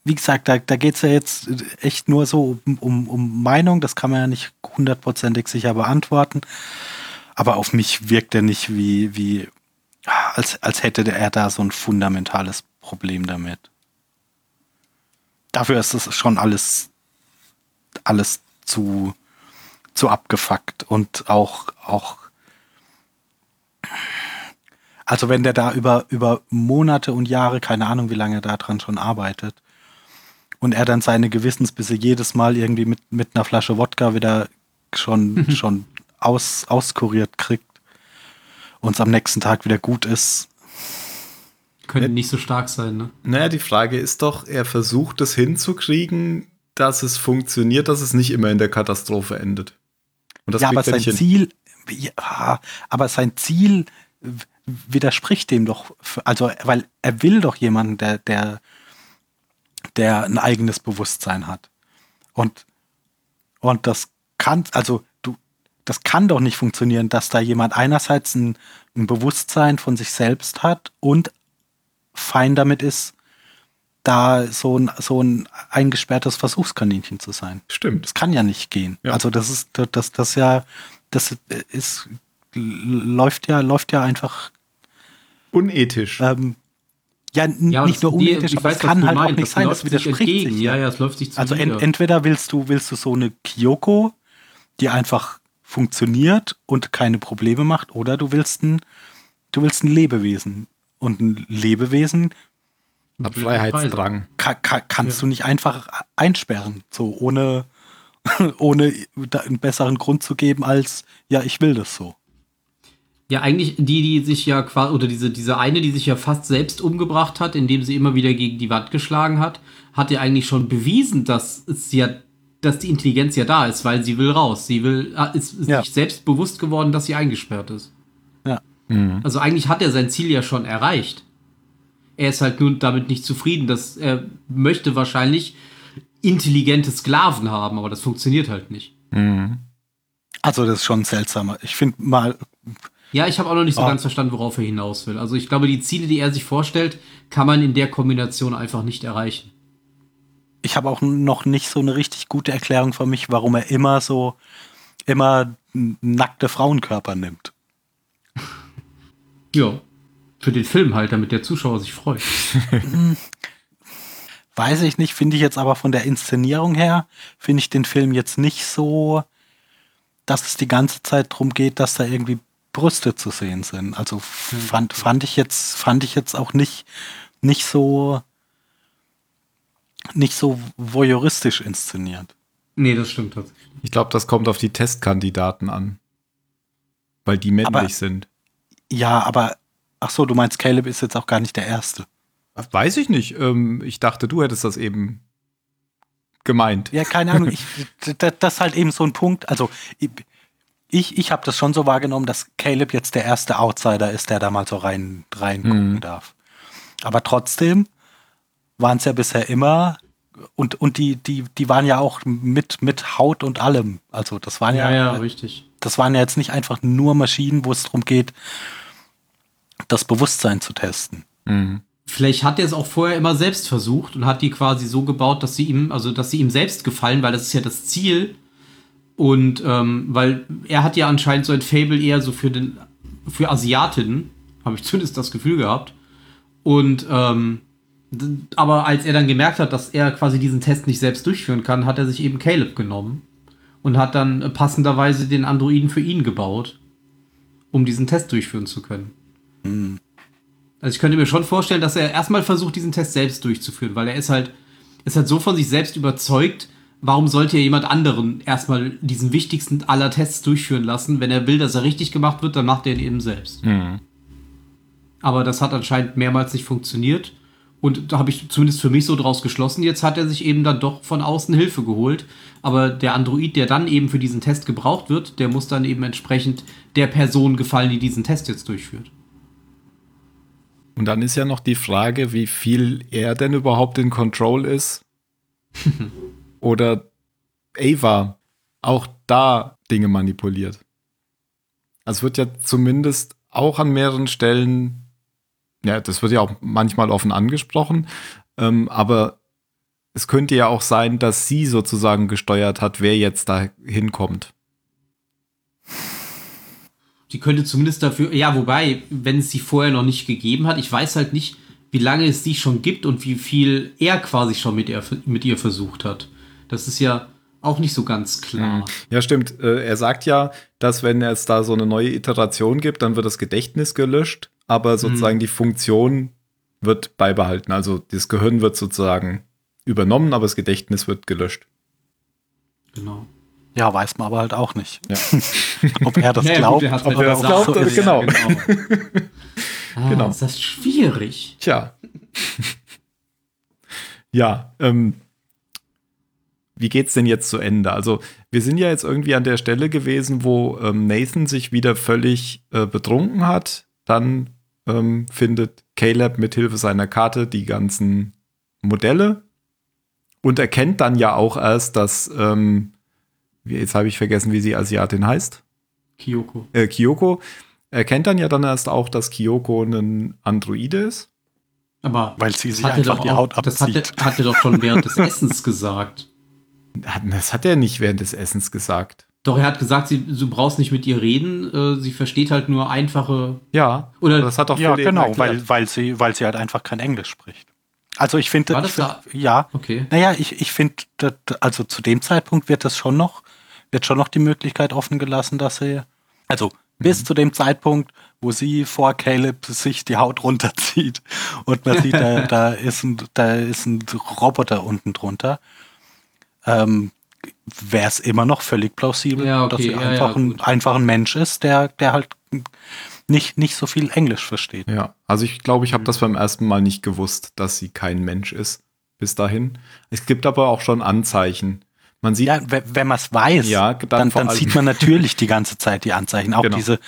wie gesagt, da, da geht es ja jetzt echt nur so um, um, um Meinung. Das kann man ja nicht hundertprozentig sicher beantworten. Aber auf mich wirkt er nicht wie, wie als, als hätte er da so ein fundamentales Problem damit dafür ist es schon alles, alles zu, zu abgefuckt und auch, auch, also wenn der da über, über Monate und Jahre, keine Ahnung, wie lange er daran schon arbeitet, und er dann seine Gewissensbisse jedes Mal irgendwie mit, mit einer Flasche Wodka wieder schon, <laughs> schon aus, auskuriert kriegt und es am nächsten Tag wieder gut ist, können nicht so stark sein, ne? Naja, die Frage ist doch, er versucht es hin, dass es funktioniert, dass es nicht immer in der Katastrophe endet. Und das ja, aber sein Ziel, ja, aber sein Ziel widerspricht dem doch, also, weil er will doch jemanden, der, der, der ein eigenes Bewusstsein hat. Und, und das kann, also, du, das kann doch nicht funktionieren, dass da jemand einerseits ein, ein Bewusstsein von sich selbst hat und fein damit ist, da so ein, so ein eingesperrtes Versuchskaninchen zu sein. Stimmt. Das kann ja nicht gehen. Ja. Also das ist, das, das ja, das ist, läuft ja, läuft ja einfach unethisch. Ähm, ja, ja nicht nur unethisch, aber es kann halt meinst. auch nicht das sein, das widerspricht sich. Ja, ja, es läuft sich zu Also en, entweder willst du, willst du so eine Kyoko, die einfach funktioniert und keine Probleme macht, oder du willst ein, du willst ein Lebewesen. Und ein Lebewesen hat Freiheitsdrang. Kann, kann, kannst ja. du nicht einfach einsperren, so ohne, <laughs> ohne einen besseren Grund zu geben als, ja, ich will das so. Ja, eigentlich die, die sich ja quasi, oder diese, diese eine, die sich ja fast selbst umgebracht hat, indem sie immer wieder gegen die Wand geschlagen hat, hat ja eigentlich schon bewiesen, dass es ja, dass die Intelligenz ja da ist, weil sie will raus. Sie will, ah, ist, ist ja. sich selbst bewusst geworden, dass sie eingesperrt ist. Mhm. Also eigentlich hat er sein Ziel ja schon erreicht. Er ist halt nun damit nicht zufrieden, dass er möchte wahrscheinlich intelligente Sklaven haben, aber das funktioniert halt nicht. Mhm. Also das ist schon seltsamer. Ich finde mal, ja, ich habe auch noch nicht so oh. ganz verstanden, worauf er hinaus will. Also ich glaube, die Ziele, die er sich vorstellt, kann man in der Kombination einfach nicht erreichen. Ich habe auch noch nicht so eine richtig gute Erklärung für mich, warum er immer so immer nackte Frauenkörper nimmt. Ja, für den Film halt, damit der Zuschauer sich freut. <laughs> Weiß ich nicht, finde ich jetzt aber von der Inszenierung her, finde ich den Film jetzt nicht so, dass es die ganze Zeit darum geht, dass da irgendwie Brüste zu sehen sind. Also fand, fand ich jetzt, fand ich jetzt auch nicht, nicht so, nicht so voyeuristisch inszeniert. Nee, das stimmt tatsächlich. Ich glaube, das kommt auf die Testkandidaten an. Weil die männlich aber, sind. Ja, aber, ach so, du meinst, Caleb ist jetzt auch gar nicht der Erste. Weiß ich nicht. Ähm, ich dachte, du hättest das eben gemeint. Ja, keine Ahnung. Ich, <laughs> das ist halt eben so ein Punkt. Also, ich, ich habe das schon so wahrgenommen, dass Caleb jetzt der erste Outsider ist, der da mal so rein, reingucken mhm. darf. Aber trotzdem waren es ja bisher immer und, und die, die, die waren ja auch mit, mit Haut und allem. Also das waren ja, ja, ja richtig. Das waren ja jetzt nicht einfach nur Maschinen, wo es darum geht, das Bewusstsein zu testen. Mhm. Vielleicht hat er es auch vorher immer selbst versucht und hat die quasi so gebaut, dass sie ihm, also dass sie ihm selbst gefallen, weil das ist ja das Ziel, und ähm, weil er hat ja anscheinend so ein Fable eher so für den für Asiatinnen, habe ich <laughs> zumindest das Gefühl gehabt. Und ähm, aber als er dann gemerkt hat, dass er quasi diesen Test nicht selbst durchführen kann, hat er sich eben Caleb genommen und hat dann passenderweise den Androiden für ihn gebaut, um diesen Test durchführen zu können. Mhm. Also ich könnte mir schon vorstellen, dass er erstmal versucht, diesen Test selbst durchzuführen, weil er ist halt, ist halt so von sich selbst überzeugt, warum sollte er jemand anderen erstmal diesen wichtigsten aller Tests durchführen lassen? Wenn er will, dass er richtig gemacht wird, dann macht er ihn eben selbst. Mhm. Aber das hat anscheinend mehrmals nicht funktioniert. Und da habe ich zumindest für mich so draus geschlossen. Jetzt hat er sich eben dann doch von außen Hilfe geholt. Aber der Android, der dann eben für diesen Test gebraucht wird, der muss dann eben entsprechend der Person gefallen, die diesen Test jetzt durchführt. Und dann ist ja noch die Frage, wie viel er denn überhaupt in Control ist. <laughs> oder Ava auch da Dinge manipuliert. Also es wird ja zumindest auch an mehreren Stellen, ja, das wird ja auch manchmal offen angesprochen, ähm, aber es könnte ja auch sein, dass sie sozusagen gesteuert hat, wer jetzt da hinkommt. Die könnte zumindest dafür, ja, wobei, wenn es sie vorher noch nicht gegeben hat, ich weiß halt nicht, wie lange es sie schon gibt und wie viel er quasi schon mit ihr, mit ihr versucht hat. Das ist ja auch nicht so ganz klar. Mhm. Ja, stimmt. Äh, er sagt ja, dass wenn es da so eine neue Iteration gibt, dann wird das Gedächtnis gelöscht, aber sozusagen mhm. die Funktion wird beibehalten. Also das Gehirn wird sozusagen übernommen, aber das Gedächtnis wird gelöscht. Genau. Ja, weiß man aber halt auch nicht. Ja. <laughs> ob er das ja, glaubt. Gut, ob er das glaubt, so ist, genau. Ja, genau. <laughs> ah, genau. Ist das schwierig. Tja. ja, ähm, wie geht's denn jetzt zu Ende? Also, wir sind ja jetzt irgendwie an der Stelle gewesen, wo ähm, Nathan sich wieder völlig äh, betrunken hat. Dann ähm, findet Caleb mit Hilfe seiner Karte die ganzen Modelle und erkennt dann ja auch erst, dass ähm, jetzt habe ich vergessen, wie sie Asiatin heißt. Kyoko. Äh, Kyoko erkennt dann ja dann erst auch, dass Kyoko ein Androide ist. Aber weil sie sich einfach die Haut abzieht. Das hat er, hat er doch schon während des Essens gesagt. Das hat er nicht während des Essens gesagt. Doch, er hat gesagt, sie, du brauchst nicht mit ihr reden. Äh, sie versteht halt nur einfache. Ja, oder das hat doch Ja, genau, weil, weil, sie, weil sie halt einfach kein Englisch spricht. Also ich finde, War das da? ja. Okay. Naja, ich, ich finde, also zu dem Zeitpunkt wird das schon noch wird schon noch die Möglichkeit offen gelassen, dass sie, also mhm. bis zu dem Zeitpunkt, wo sie vor Caleb sich die Haut runterzieht und man sieht, da, da, ist ein, da ist ein Roboter unten drunter, ähm, wäre es immer noch völlig plausibel, ja, okay, dass sie ja, einfach, ja, ein, einfach ein Mensch ist, der, der halt nicht, nicht so viel Englisch versteht. Ja, also ich glaube, ich habe das beim ersten Mal nicht gewusst, dass sie kein Mensch ist bis dahin. Es gibt aber auch schon Anzeichen. Man sieht, ja, wenn man es weiß, ja, dann, dann, dann sieht man natürlich die ganze Zeit die Anzeichen. Auch genau. diese,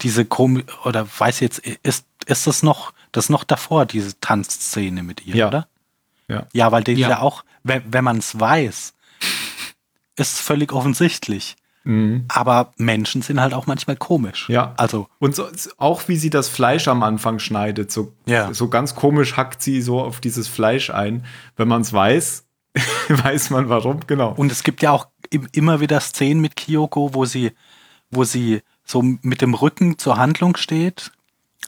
diese Kom oder weiß jetzt, ist, ist das noch, das noch davor, diese Tanzszene mit ihr, ja. oder? Ja. Ja, weil die ja. ja auch, wenn, wenn man es weiß, ist es völlig offensichtlich. Mhm. Aber Menschen sind halt auch manchmal komisch. Ja. Also. Und so, auch wie sie das Fleisch am Anfang schneidet, so, ja. so ganz komisch hackt sie so auf dieses Fleisch ein. Wenn man es weiß, <laughs> weiß man warum, genau. Und es gibt ja auch immer wieder Szenen mit Kyoko, wo sie, wo sie so mit dem Rücken zur Handlung steht,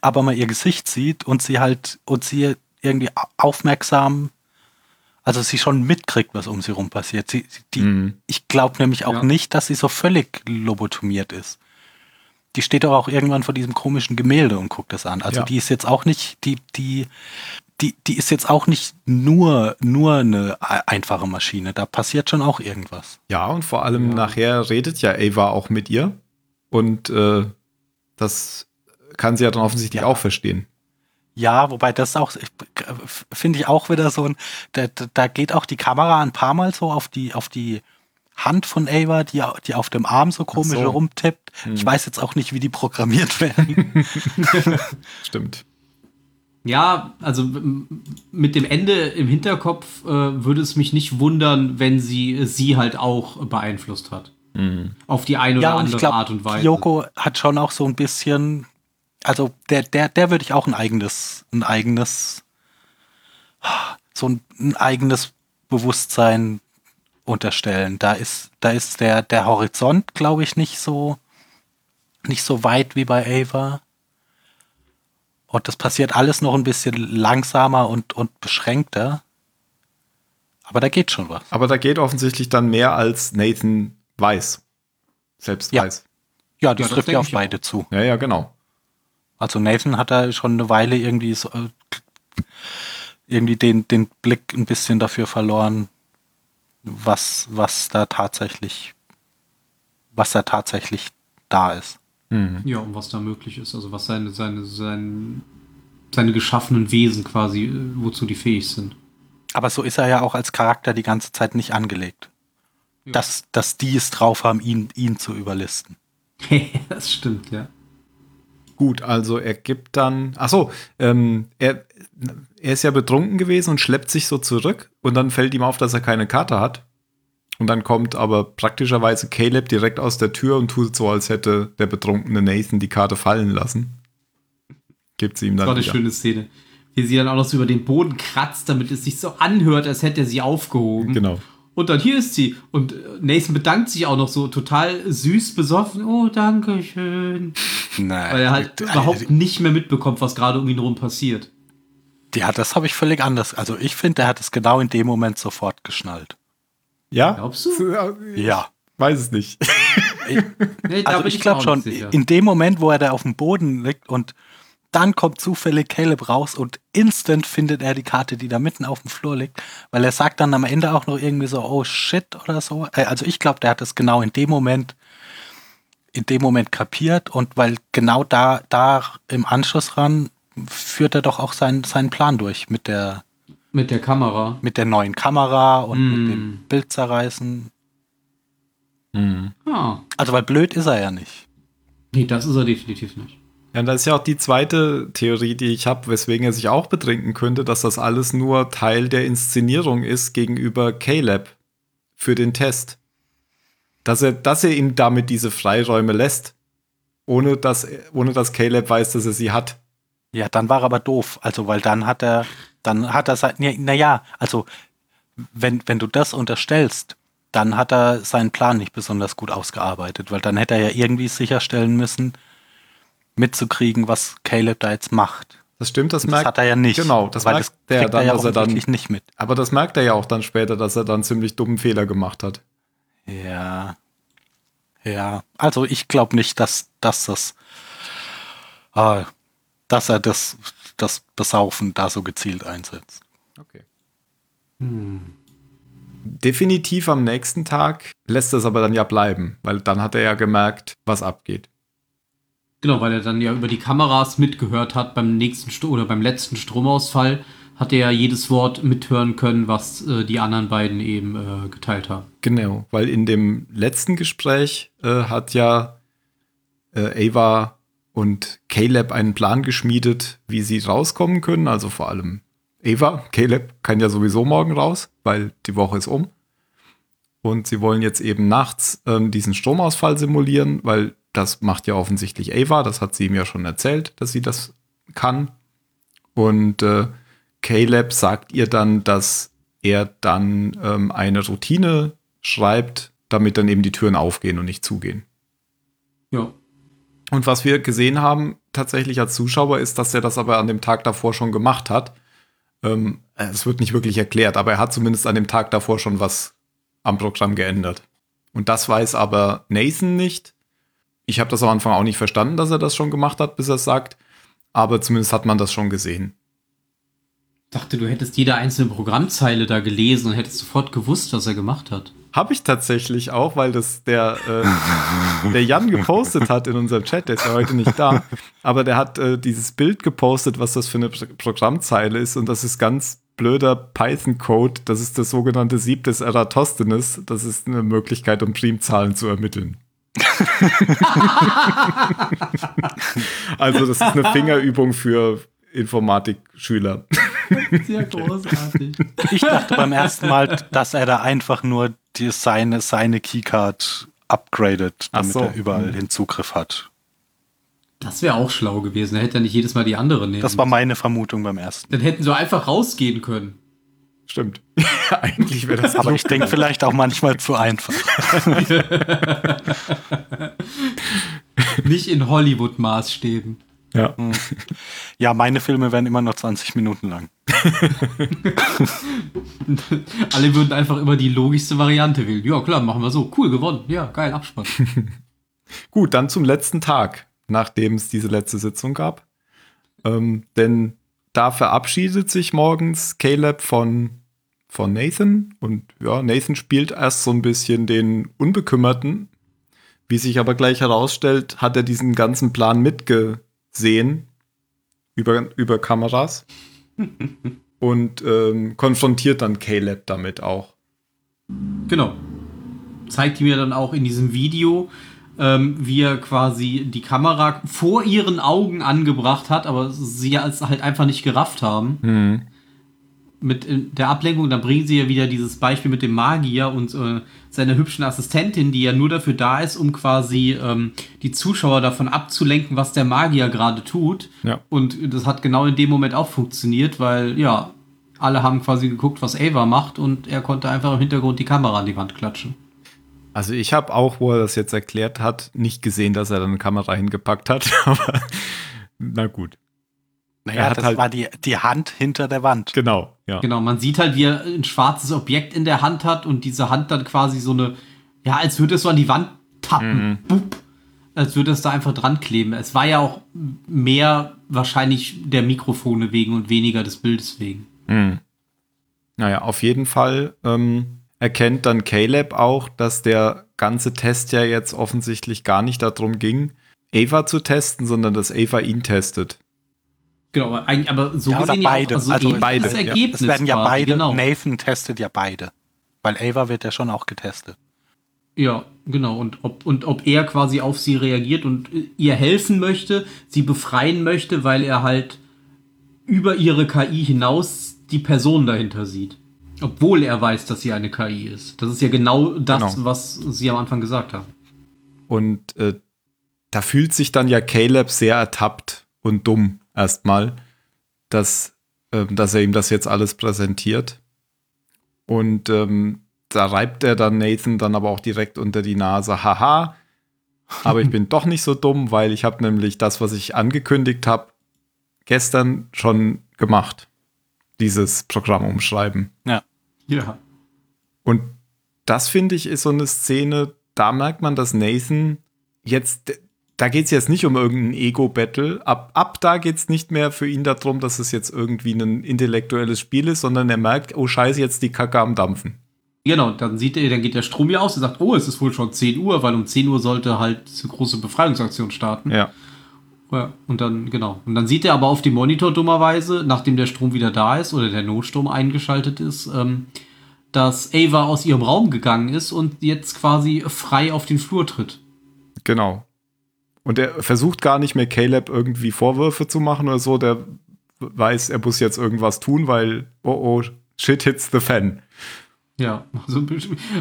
aber man ihr Gesicht sieht und sie halt, und sie irgendwie aufmerksam also sie schon mitkriegt, was um sie rum passiert. Sie, die, mhm. Ich glaube nämlich auch ja. nicht, dass sie so völlig lobotomiert ist. Die steht doch auch irgendwann vor diesem komischen Gemälde und guckt das an. Also ja. die ist jetzt auch nicht, die, die, die, die ist jetzt auch nicht nur, nur eine einfache Maschine. Da passiert schon auch irgendwas. Ja, und vor allem ja. nachher redet ja Ava auch mit ihr. Und äh, das kann sie ja dann offensichtlich auch verstehen. Ja, wobei das auch, finde ich auch wieder so ein, da, da geht auch die Kamera ein paar Mal so auf die, auf die Hand von Ava, die, die auf dem Arm so komisch so. rumtippt. Hm. Ich weiß jetzt auch nicht, wie die programmiert werden. <laughs> Stimmt. Ja, also mit dem Ende im Hinterkopf äh, würde es mich nicht wundern, wenn sie sie halt auch beeinflusst hat. Mhm. Auf die eine oder ja, andere glaub, Art und Weise. Yoko hat schon auch so ein bisschen also der, der, der würde ich auch ein eigenes, ein eigenes, so ein, ein eigenes Bewusstsein unterstellen. Da ist, da ist der, der Horizont, glaube ich, nicht so, nicht so weit wie bei Ava. Und das passiert alles noch ein bisschen langsamer und, und beschränkter. Aber da geht schon was. Aber da geht offensichtlich dann mehr als Nathan weiß. Selbst ja. weiß. Ja, das ja, trifft ja auf beide auch. zu. Ja, ja, genau. Also Nathan hat da schon eine Weile irgendwie so, äh, irgendwie den, den Blick ein bisschen dafür verloren, was, was da tatsächlich, was da tatsächlich da ist. Mhm. Ja, und was da möglich ist, also was seine, seine, seine, seine geschaffenen Wesen quasi, äh, wozu die fähig sind. Aber so ist er ja auch als Charakter die ganze Zeit nicht angelegt. Ja. Dass, dass die es drauf haben, ihn, ihn zu überlisten. <laughs> das stimmt, ja. Gut, also er gibt dann, ach so, ähm, er, er ist ja betrunken gewesen und schleppt sich so zurück und dann fällt ihm auf, dass er keine Karte hat. Und dann kommt aber praktischerweise Caleb direkt aus der Tür und tut so, als hätte der betrunkene Nathan die Karte fallen lassen. Gibt sie ihm dann. Das war eine wieder. schöne Szene. Wie sie dann auch noch so über den Boden kratzt, damit es sich so anhört, als hätte er sie aufgehoben. Genau. Und dann hier ist sie. Und Nathan bedankt sich auch noch so total süß besoffen. Oh, danke schön. Nein. Weil er halt äh, überhaupt nicht mehr mitbekommt, was gerade um ihn herum passiert. Ja, das habe ich völlig anders. Also ich finde, der hat es genau in dem Moment sofort geschnallt. Ja? Glaubst du? Ja. Weiß es nicht. <laughs> nee, also ich glaube schon, in dem Moment, wo er da auf dem Boden liegt und dann kommt zufällig Caleb raus und instant findet er die Karte, die da mitten auf dem Flur liegt, weil er sagt dann am Ende auch noch irgendwie so, oh shit oder so. Äh, also ich glaube, der hat es genau in dem Moment, in dem Moment kapiert und weil genau da, da im Anschluss ran führt er doch auch seinen, seinen Plan durch mit der mit der Kamera. Mit der neuen Kamera und mm. mit dem Bildzerreißen. Mm. Ah. Also weil blöd ist er ja nicht. Nee, das ist er definitiv nicht. Ja, und das ist ja auch die zweite Theorie, die ich habe, weswegen er sich auch betrinken könnte, dass das alles nur Teil der Inszenierung ist gegenüber Caleb für den Test. Dass er, dass er ihm damit diese Freiräume lässt, ohne dass, ohne dass Caleb weiß, dass er sie hat. Ja, dann war er aber doof. Also, weil dann hat er, dann hat er sein, naja, also, wenn, wenn du das unterstellst, dann hat er seinen Plan nicht besonders gut ausgearbeitet, weil dann hätte er ja irgendwie sicherstellen müssen, mitzukriegen, was Caleb da jetzt macht. Das stimmt, das, das merkt hat er ja nicht. Genau, das merkt das der dann, er ja dass er dann nicht mit. Aber das merkt er ja auch dann später, dass er dann ziemlich dummen Fehler gemacht hat. Ja. Ja, also ich glaube nicht, dass, dass das, äh, dass er das, das Besaufen da so gezielt einsetzt. Okay. Hm. Definitiv am nächsten Tag lässt es aber dann ja bleiben, weil dann hat er ja gemerkt, was abgeht. Genau, weil er dann ja über die Kameras mitgehört hat beim nächsten St oder beim letzten Stromausfall hat er ja jedes Wort mithören können, was äh, die anderen beiden eben äh, geteilt haben. Genau, weil in dem letzten Gespräch äh, hat ja äh, Ava und Caleb einen Plan geschmiedet, wie sie rauskommen können. Also vor allem Ava. Caleb kann ja sowieso morgen raus, weil die Woche ist um. Und sie wollen jetzt eben nachts ähm, diesen Stromausfall simulieren, weil das macht ja offensichtlich Ava. Das hat sie ihm ja schon erzählt, dass sie das kann. Und äh, Caleb sagt ihr dann, dass er dann ähm, eine Routine schreibt, damit dann eben die Türen aufgehen und nicht zugehen. Ja. Und was wir gesehen haben, tatsächlich als Zuschauer, ist, dass er das aber an dem Tag davor schon gemacht hat. Ähm, es wird nicht wirklich erklärt, aber er hat zumindest an dem Tag davor schon was am Programm geändert. Und das weiß aber Nathan nicht. Ich habe das am Anfang auch nicht verstanden, dass er das schon gemacht hat, bis er es sagt. Aber zumindest hat man das schon gesehen dachte, du hättest jede einzelne Programmzeile da gelesen und hättest sofort gewusst, was er gemacht hat. Habe ich tatsächlich auch, weil das der, äh, der Jan gepostet hat in unserem Chat, der ist ja heute nicht da, aber der hat äh, dieses Bild gepostet, was das für eine Programmzeile ist und das ist ganz blöder Python-Code, das ist das sogenannte Sieb des Eratosthenes, das ist eine Möglichkeit, um Primzahlen zu ermitteln. <laughs> also das ist eine Fingerübung für Informatikschüler. <laughs> Sehr großartig. Ich dachte beim ersten Mal, dass er da einfach nur die, seine, seine Keycard upgradet, damit so. er überall mhm. den Zugriff hat. Das wäre auch schlau gewesen. Er hätte ja nicht jedes Mal die andere nehmen. Das war meine Vermutung beim ersten. Dann hätten sie einfach rausgehen können. Stimmt. <laughs> Eigentlich wäre das. Aber ich denke vielleicht auch manchmal zu einfach. <laughs> nicht in Hollywood-Maßstäben. Ja. Hm. Ja, meine Filme werden immer noch 20 Minuten lang. <laughs> Alle würden einfach immer die logischste Variante wählen. Ja, klar, machen wir so. Cool, gewonnen. Ja, geil, Abspann. <laughs> Gut, dann zum letzten Tag, nachdem es diese letzte Sitzung gab. Ähm, denn da verabschiedet sich morgens Caleb von, von Nathan. Und ja, Nathan spielt erst so ein bisschen den Unbekümmerten. Wie sich aber gleich herausstellt, hat er diesen ganzen Plan mitge sehen über, über Kameras <laughs> und ähm, konfrontiert dann Caleb damit auch. Genau. Zeigt ihm ja dann auch in diesem Video, ähm, wie er quasi die Kamera vor ihren Augen angebracht hat, aber sie es halt einfach nicht gerafft haben. Mhm mit äh, der Ablenkung, dann bringen sie ja wieder dieses Beispiel mit dem Magier und äh, seiner hübschen Assistentin, die ja nur dafür da ist, um quasi ähm, die Zuschauer davon abzulenken, was der Magier gerade tut. Ja. Und das hat genau in dem Moment auch funktioniert, weil ja, alle haben quasi geguckt, was Ava macht und er konnte einfach im Hintergrund die Kamera an die Wand klatschen. Also ich habe auch, wo er das jetzt erklärt hat, nicht gesehen, dass er da eine Kamera hingepackt hat, <laughs> aber na gut. Naja, das halt war die, die Hand hinter der Wand. Genau, ja. Genau, man sieht halt, wie er ein schwarzes Objekt in der Hand hat und diese Hand dann quasi so eine, ja, als würde es so an die Wand tappen. Mhm. Boop, als würde es da einfach dran kleben. Es war ja auch mehr wahrscheinlich der Mikrofone wegen und weniger des Bildes wegen. Mhm. Naja, auf jeden Fall ähm, erkennt dann Caleb auch, dass der ganze Test ja jetzt offensichtlich gar nicht darum ging, Ava zu testen, sondern dass Ava ihn testet. Genau, aber so ja, gesehen beide. Ja auch, also, also beide. Ergebnis es werden ja quasi, beide. Genau. Nathan testet ja beide. Weil Ava wird ja schon auch getestet. Ja, genau. Und ob, und ob er quasi auf sie reagiert und ihr helfen möchte, sie befreien möchte, weil er halt über ihre KI hinaus die Person dahinter sieht. Obwohl er weiß, dass sie eine KI ist. Das ist ja genau das, genau. was sie am Anfang gesagt haben. Und äh, da fühlt sich dann ja Caleb sehr ertappt und dumm erstmal, dass, äh, dass er ihm das jetzt alles präsentiert. Und ähm, da reibt er dann Nathan dann aber auch direkt unter die Nase, haha, aber ich <laughs> bin doch nicht so dumm, weil ich habe nämlich das, was ich angekündigt habe, gestern schon gemacht. Dieses Programm umschreiben. Ja. Ja. Und das finde ich ist so eine Szene, da merkt man, dass Nathan jetzt, da geht es jetzt nicht um irgendein Ego-Battle. Ab, ab da geht es nicht mehr für ihn darum, dass es jetzt irgendwie ein intellektuelles Spiel ist, sondern er merkt, oh Scheiße, jetzt die Kacke am Dampfen. Genau, dann sieht er, dann geht der Strom ja aus, er sagt, oh, es ist wohl schon 10 Uhr, weil um 10 Uhr sollte halt diese große Befreiungsaktion starten. Ja. Ja, und dann, genau. Und dann sieht er aber auf dem Monitor dummerweise, nachdem der Strom wieder da ist oder der Notstrom eingeschaltet ist, ähm, dass Ava aus ihrem Raum gegangen ist und jetzt quasi frei auf den Flur tritt. Genau. Und er versucht gar nicht mehr Caleb irgendwie Vorwürfe zu machen oder so. Der weiß, er muss jetzt irgendwas tun, weil, oh oh, shit hits the fan. Ja, <laughs> so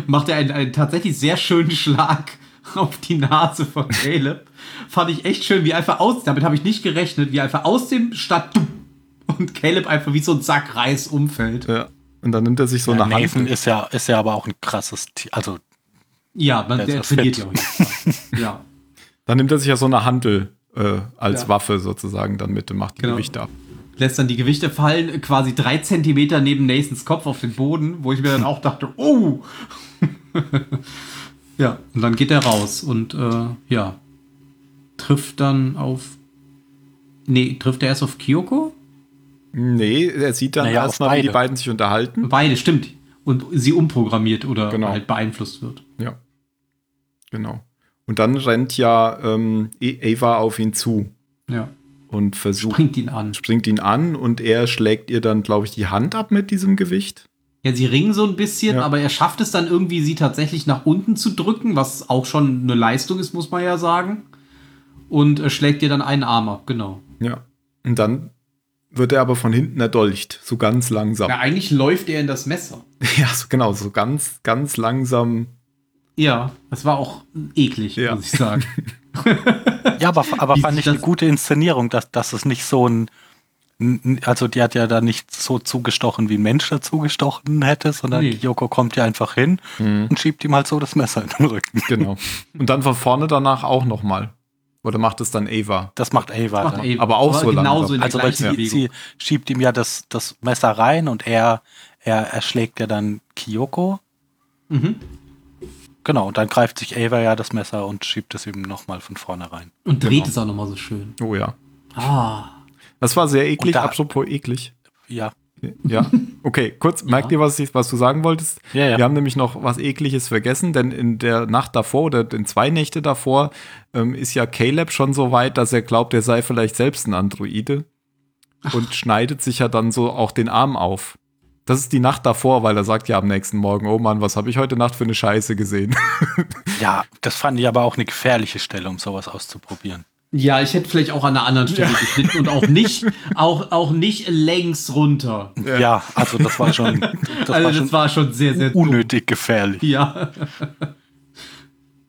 macht er einen, einen tatsächlich sehr schönen Schlag <laughs> auf die Nase von Caleb. Fand ich echt schön, wie einfach aus, damit habe ich nicht gerechnet, wie einfach aus dem Stadt und Caleb einfach wie so ein Sack Reis umfällt. Ja. Und dann nimmt er sich so ja, eine Hand. Nathan ist ja, ist ja aber auch ein krasses, also. Ja, man, der, der trainiert ja auch <laughs> Ja. Dann nimmt er sich ja so eine Handel äh, als ja. Waffe sozusagen dann mit und macht die genau. Gewichte ab. Lässt dann die Gewichte fallen, quasi drei Zentimeter neben Nathans Kopf auf den Boden, wo ich mir dann auch dachte, oh! <laughs> ja, und dann geht er raus und äh, ja, trifft dann auf. Nee, trifft er erst auf Kyoko? Nee, er sieht dann naja, erstmal, wie die beiden sich unterhalten. Beide, stimmt. Und sie umprogrammiert oder genau. halt beeinflusst wird. Ja. Genau. Und dann rennt ja ähm, e- Ava auf ihn zu. Ja. Und versucht. Springt ihn an. Springt ihn an und er schlägt ihr dann, glaube ich, die Hand ab mit diesem Gewicht. Ja, sie ringen so ein bisschen, ja. aber er schafft es dann irgendwie, sie tatsächlich nach unten zu drücken, was auch schon eine Leistung ist, muss man ja sagen. Und äh, schlägt ihr dann einen Arm ab, genau. Ja. Und dann wird er aber von hinten erdolcht, so ganz langsam. Ja, eigentlich läuft er in das Messer. <laughs> Ja, so, genau, so ganz, ganz langsam. Ja, das war auch eklig, ja. muss ich sagen. <laughs> ja, aber, aber fand ich eine gute Inszenierung, dass, dass es nicht so ein, also die hat ja da nicht so zugestochen, wie ein Mensch da zugestochen hätte, sondern nee. Yoko kommt ja einfach hin mhm. und schiebt ihm halt so das Messer in den Rücken. Genau. Und dann von vorne danach auch nochmal. Oder macht es dann Ava? Das macht Ava. Das macht Ava. Aber auch Aber so genauso Also weil sie, sie, schiebt ihm ja das, das Messer rein und er, er erschlägt ja dann Kyoko. Mhm. Genau, und dann greift sich Ava ja das Messer und schiebt es ihm nochmal von vorne rein. Und dreht genau. es auch nochmal so schön. Oh ja. Ah. Das war sehr eklig, da, apropos eklig. Ja. Ja, okay, kurz, <laughs> ja. merkt ihr, was, ich, was du sagen wolltest? Ja, ja. Wir haben nämlich noch was Ekliges vergessen, denn in der Nacht davor oder in zwei Nächte davor ähm, ist ja Caleb schon so weit, dass er glaubt, er sei vielleicht selbst ein Androide Ach. und schneidet sich ja dann so auch den Arm auf. Das ist die Nacht davor, weil er sagt ja am nächsten Morgen, oh Mann, was habe ich heute Nacht für eine Scheiße gesehen? <laughs> ja, das fand ich aber auch eine gefährliche Stelle, um sowas auszuprobieren. Ja, ich hätte vielleicht auch an einer anderen Stelle ja. geschnitten und auch nicht, auch, auch nicht längs runter. Ja, ja also das war schon, das, <laughs> also war, das schon war schon sehr, sehr unnötig dumm. gefährlich. Ja.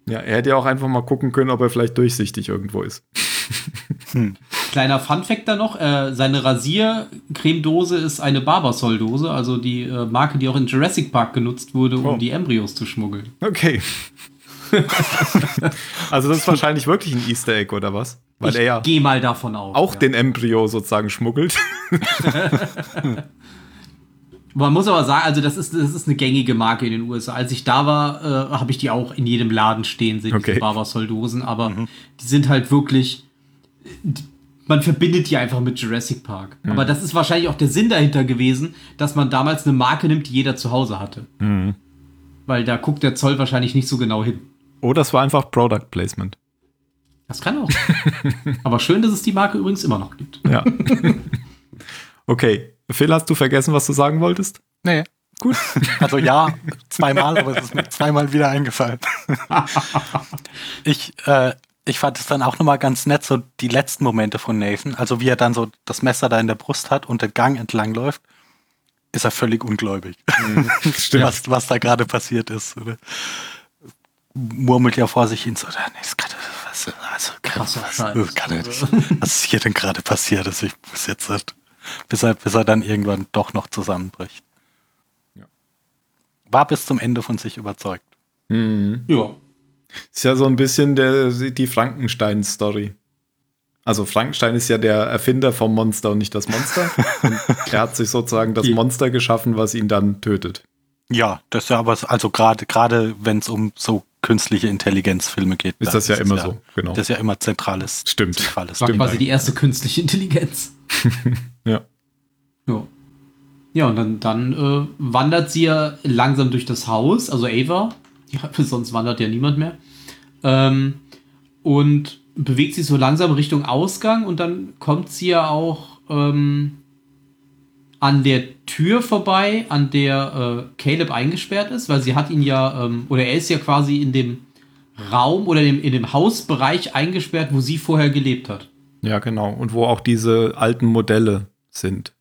Ja, er hätte ja auch einfach mal gucken können, ob er vielleicht durchsichtig irgendwo ist. Hm. Kleiner Funfact da noch: äh, Seine Rasiercremedose ist eine Barbasol-Dose, also die äh, Marke, die auch in Jurassic Park genutzt wurde, um oh. die Embryos zu schmuggeln. Okay. <laughs> also das ist wahrscheinlich wirklich ein Easter Egg oder was? Weil ich er ja gehe mal davon aus. Auch ja. den Embryo sozusagen schmuggelt. <laughs> Man muss aber sagen, also das ist, das ist eine gängige Marke in den USA. Als ich da war, äh, habe ich die auch in jedem Laden stehen sehen, okay. diese Barbasol-Dosen. Aber mhm. die sind halt wirklich, man verbindet die einfach mit Jurassic Park. Mhm. Aber das ist wahrscheinlich auch der Sinn dahinter gewesen, dass man damals eine Marke nimmt, die jeder zu Hause hatte. Mhm. Weil da guckt der Zoll wahrscheinlich nicht so genau hin. Oh, das war einfach Product Placement. Das kann auch. <laughs> Aber schön, dass es die Marke übrigens immer noch gibt. Ja. <laughs> Okay. Phil, hast du vergessen, was du sagen wolltest? Nee. Gut. <laughs> Also ja, zweimal, aber es ist mir zweimal wieder eingefallen. ich, äh, ich fand es dann auch nochmal ganz nett, so die letzten Momente von Nathan. Also wie er dann so das Messer da in der Brust hat und den Gang entlang läuft, ist er völlig ungläubig. Mhm. <laughs> was, was da gerade passiert ist. Oder? murmelt ja vor sich hin so, nee, ist gerade, was, also, Krass, was, was, was ist hier denn gerade passiert? Also ich muss jetzt, bis er, bis er dann irgendwann doch noch zusammenbricht. Ja. War bis zum Ende von sich überzeugt. Mhm. Ja. Ist ja so ein bisschen der, die Frankenstein-Story. Also Frankenstein ist ja der Erfinder vom Monster und nicht das Monster. <laughs> und er hat sich sozusagen das Monster geschaffen, was ihn dann tötet. Ja, das ist ja aber, also gerade, gerade wenn es um so künstliche Intelligenzfilme geht. Ist das ja immer ja, so, genau. Das ist ja immer zentrales. Stimmt. Zentrales War quasi die erste künstliche Intelligenz. <laughs> ja. Ja. Ja, und dann, dann äh, wandert sie ja langsam durch das Haus, also Ava, ja, <laughs> sonst wandert ja niemand mehr. Ähm, und bewegt sich so langsam Richtung Ausgang und dann kommt sie ja auch ähm, an der Tür vorbei, an der äh, Caleb eingesperrt ist, weil sie hat ihn ja, ähm, oder er ist ja quasi in dem Raum oder in dem, in dem Hausbereich eingesperrt, wo sie vorher gelebt hat. Ja, genau. Und wo auch diese alten Modelle sind.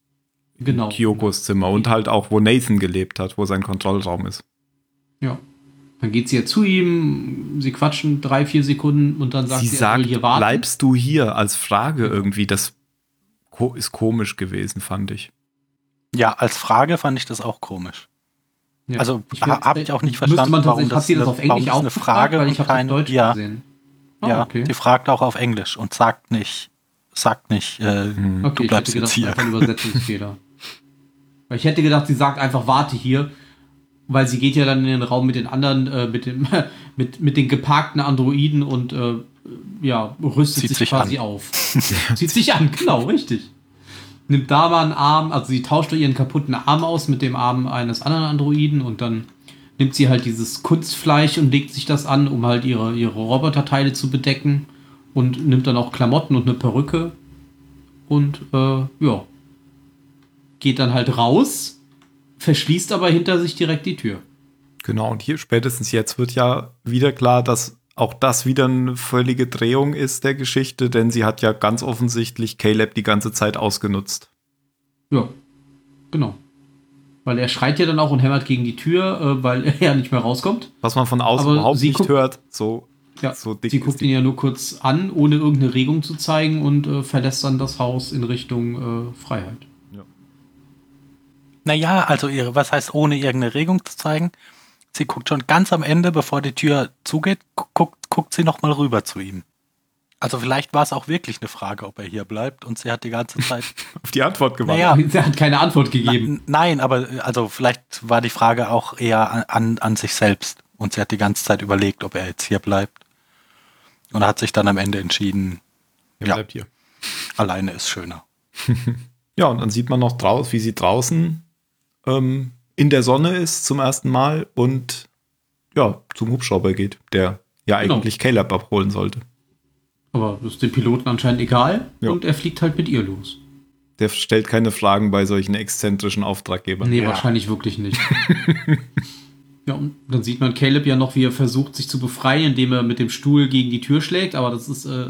Genau. Kyokos Zimmer und halt auch, wo Nathan gelebt hat, wo sein Kontrollraum ist. Ja. Dann geht sie ja zu ihm, sie quatschen drei, vier Sekunden und dann sagt sie, sie sagt, hier warten. bleibst du hier als Frage irgendwie. Das ist komisch gewesen, fand ich. Ja, als Frage fand ich das auch komisch. Ja. Also habe ich auch nicht verstanden, warum das, das auf Englisch auch eine Frage weil ich habe kein Deutsch ja, gesehen. Oh, ja, okay. die fragt auch auf Englisch und sagt nicht, sagt nicht, äh, hm. okay, du bleibst jetzt hier. Ein Übersetzungsfehler. <laughs> weil ich hätte gedacht, sie sagt einfach warte hier, weil sie geht ja dann in den Raum mit den anderen, äh, mit dem, <laughs> mit mit den geparkten Androiden und äh, ja rüstet sich, sich, quasi an. auf. <laughs> Zieht sich an, genau, richtig nimmt da mal einen Arm, also sie tauscht ihren kaputten Arm aus mit dem Arm eines anderen Androiden und dann nimmt sie halt dieses Kunstfleisch und legt sich das an, um halt ihre, ihre Roboterteile zu bedecken und nimmt dann auch Klamotten und eine Perücke und äh, ja, geht dann halt raus, verschließt aber hinter sich direkt die Tür. Genau, und hier spätestens jetzt wird ja wieder klar, dass auch das wieder eine völlige Drehung ist der Geschichte, denn sie hat ja ganz offensichtlich Caleb die ganze Zeit ausgenutzt. Ja, genau. Weil er schreit ja dann auch und hämmert gegen die Tür, äh, weil <laughs> er ja nicht mehr rauskommt. Was man von außen Aber überhaupt nicht hört. So, ja, so dick sie guckt ihn ja nur kurz an, ohne irgendeine Regung zu zeigen und äh, verlässt dann das Haus in Richtung äh, Freiheit. Ja. Naja, also ihre, was heißt ohne irgendeine Regung zu zeigen? Sie guckt schon ganz am Ende, bevor die Tür zugeht, guckt, guckt sie noch mal rüber zu ihm. Also vielleicht war es auch wirklich eine Frage, ob er hier bleibt und sie hat die ganze Zeit <laughs> auf die Antwort gewartet. Naja, sie hat keine Antwort gegeben. Na, nein, aber also vielleicht war die Frage auch eher an, an sich selbst und sie hat die ganze Zeit überlegt, ob er jetzt hier bleibt und hat sich dann am Ende entschieden, er ja, bleibt hier. Alleine ist schöner. <laughs> ja, und dann sieht man noch draus, wie sie draußen ähm, in der Sonne ist zum ersten Mal und ja, zum Hubschrauber geht, der ja genau. eigentlich genau. Caleb abholen sollte. Aber das ist dem Piloten anscheinend egal ja. und er fliegt halt mit ihr los. Der stellt keine Fragen bei solchen exzentrischen Auftraggebern. Nee, ja. wahrscheinlich wirklich nicht. <laughs> ja, und dann sieht man Caleb ja noch, wie er versucht, sich zu befreien, indem er mit dem Stuhl gegen die Tür schlägt, aber das ist äh,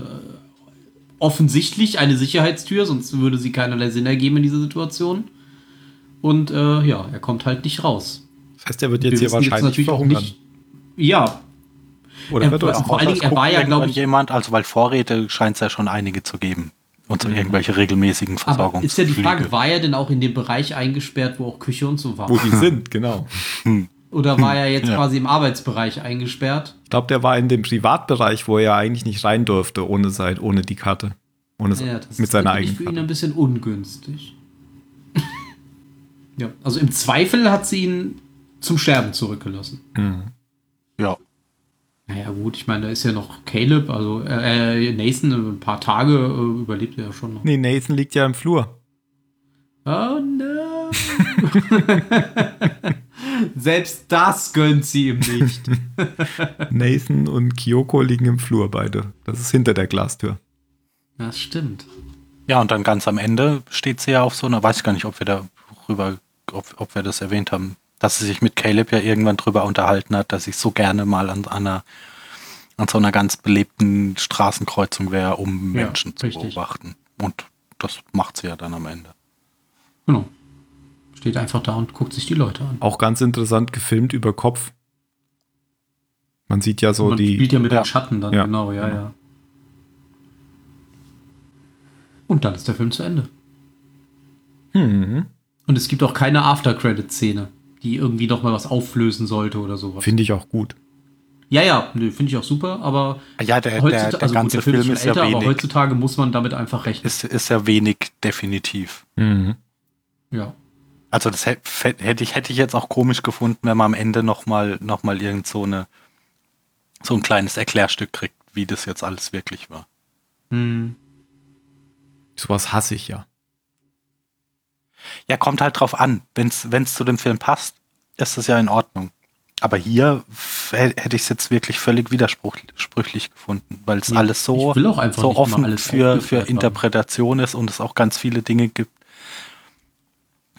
offensichtlich eine Sicherheitstür, sonst würde sie keinerlei Sinn ergeben in dieser Situation. Und äh, ja, er kommt halt nicht raus. Das heißt, er wird jetzt hier wahrscheinlich jetzt verhungern. Nicht, ja. Oder er, wird er vor allen Dingen, er war ja, glaube ich. Jemand, also weil Vorräte scheint es ja schon einige zu geben. Und so mhm. irgendwelche regelmäßigen Versorgungs. ist ja die Frage, war er denn auch in dem Bereich eingesperrt, wo auch Küche und so war? Wo die sind, genau. <laughs> Oder war er jetzt ja. quasi im Arbeitsbereich eingesperrt? Ich glaube, der war in dem Privatbereich, wo er ja eigentlich nicht rein durfte, ohne, sein, ohne die Karte. Ohne ja, das mit seiner eigenen Karte. für ihn ein bisschen ungünstig. Ja, also im Zweifel hat sie ihn zum Sterben zurückgelassen. Mhm. Ja. Naja, gut, ich meine, da ist ja noch Caleb, also äh, äh Nathan, ein paar Tage äh, überlebt er ja schon noch. Nee, Nathan liegt ja im Flur. Oh no! <laughs> Selbst das gönnt sie ihm nicht. <laughs> Nathan und Kyoko liegen im Flur beide. Das ist hinter der Glastür. Das stimmt. Ja, und dann ganz am Ende steht sie ja auf so einer, weiß ich gar nicht, ob wir darüber ob, ob wir das erwähnt haben, dass sie sich mit Caleb ja irgendwann drüber unterhalten hat, dass ich so gerne mal an, einer, an so einer ganz belebten Straßenkreuzung wäre, um ja, Menschen zu richtig. beobachten. Und das macht sie ja dann am Ende. Genau. Steht einfach da und guckt sich die Leute an. Auch ganz interessant gefilmt über Kopf. Man sieht ja so Man die. spielt ja mit ja. dem Schatten dann, ja. genau, ja, ja. Und dann ist der Film zu Ende. Hm. Und es gibt auch keine After-Credit-Szene, die irgendwie noch mal was auflösen sollte oder sowas. Finde ich auch gut. Ja, ja, finde ich auch super, aber ja, der, der, der also ganze gut, der Film, Film ist, ist älter, ja wenig, aber heutzutage muss man damit einfach rechnen. Ist, ist ja wenig definitiv. Mhm. Ja. Also das hätte ich, hätte ich jetzt auch komisch gefunden, wenn man am Ende noch mal, noch mal irgend so eine so ein kleines Erklärstück kriegt, wie das jetzt alles wirklich war. Hm. Sowas hasse ich ja. Ja, kommt halt drauf an. Wenn es zu dem Film passt, ist das ja in Ordnung. Aber hier hätte ich es jetzt wirklich völlig widersprüchlich gefunden, weil es ja, alles so, so offen alles für, für Interpretation ist und es auch ganz viele Dinge gibt,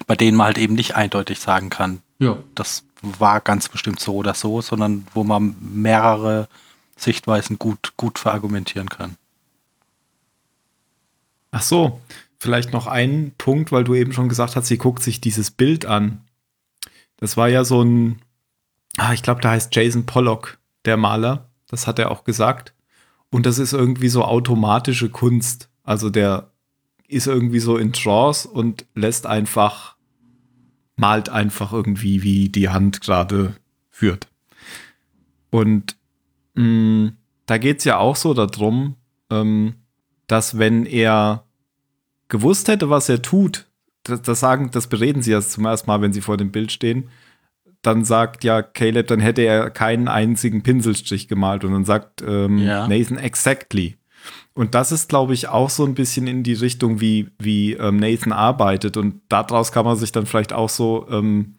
bei denen man halt eben nicht eindeutig sagen kann, ja. das war ganz bestimmt so oder so, sondern wo man mehrere Sichtweisen gut, gut verargumentieren kann. Ach so, vielleicht noch ein Punkt, weil du eben schon gesagt hast, sie guckt sich dieses Bild an. Das war ja so ein ah, ich glaube, der heißt Jason Pollock, der Maler. Das hat er auch gesagt. Und das ist irgendwie so automatische Kunst. Also der ist irgendwie so in Trance und lässt einfach, malt einfach irgendwie, wie die Hand gerade führt. Und mh, mm, da geht es ja auch so darum, ähm, dass wenn er gewusst hätte, was er tut, das, das sagen, das bereden sie erst zum ersten Mal, wenn sie vor dem Bild stehen, dann sagt ja Caleb, dann hätte er keinen einzigen Pinselstrich gemalt und dann sagt ähm, ja. Nathan exactly. Und das ist, glaube ich, auch so ein bisschen in die Richtung, wie, wie ähm, Nathan arbeitet. Und daraus kann man sich dann vielleicht auch so, ähm,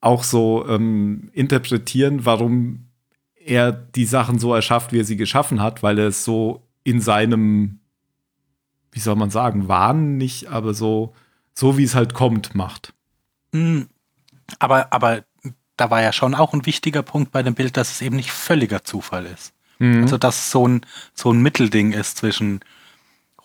auch so ähm, interpretieren, warum er die Sachen so erschafft, wie er sie geschaffen hat, weil er es so in seinem, wie soll man sagen, Wahn nicht, aber so, so wie es halt kommt, macht. Hm, aber, aber da war ja schon auch ein wichtiger Punkt bei dem Bild, dass es eben nicht völliger Zufall ist. Mhm. Also, dass es so ein, so ein Mittelding ist zwischen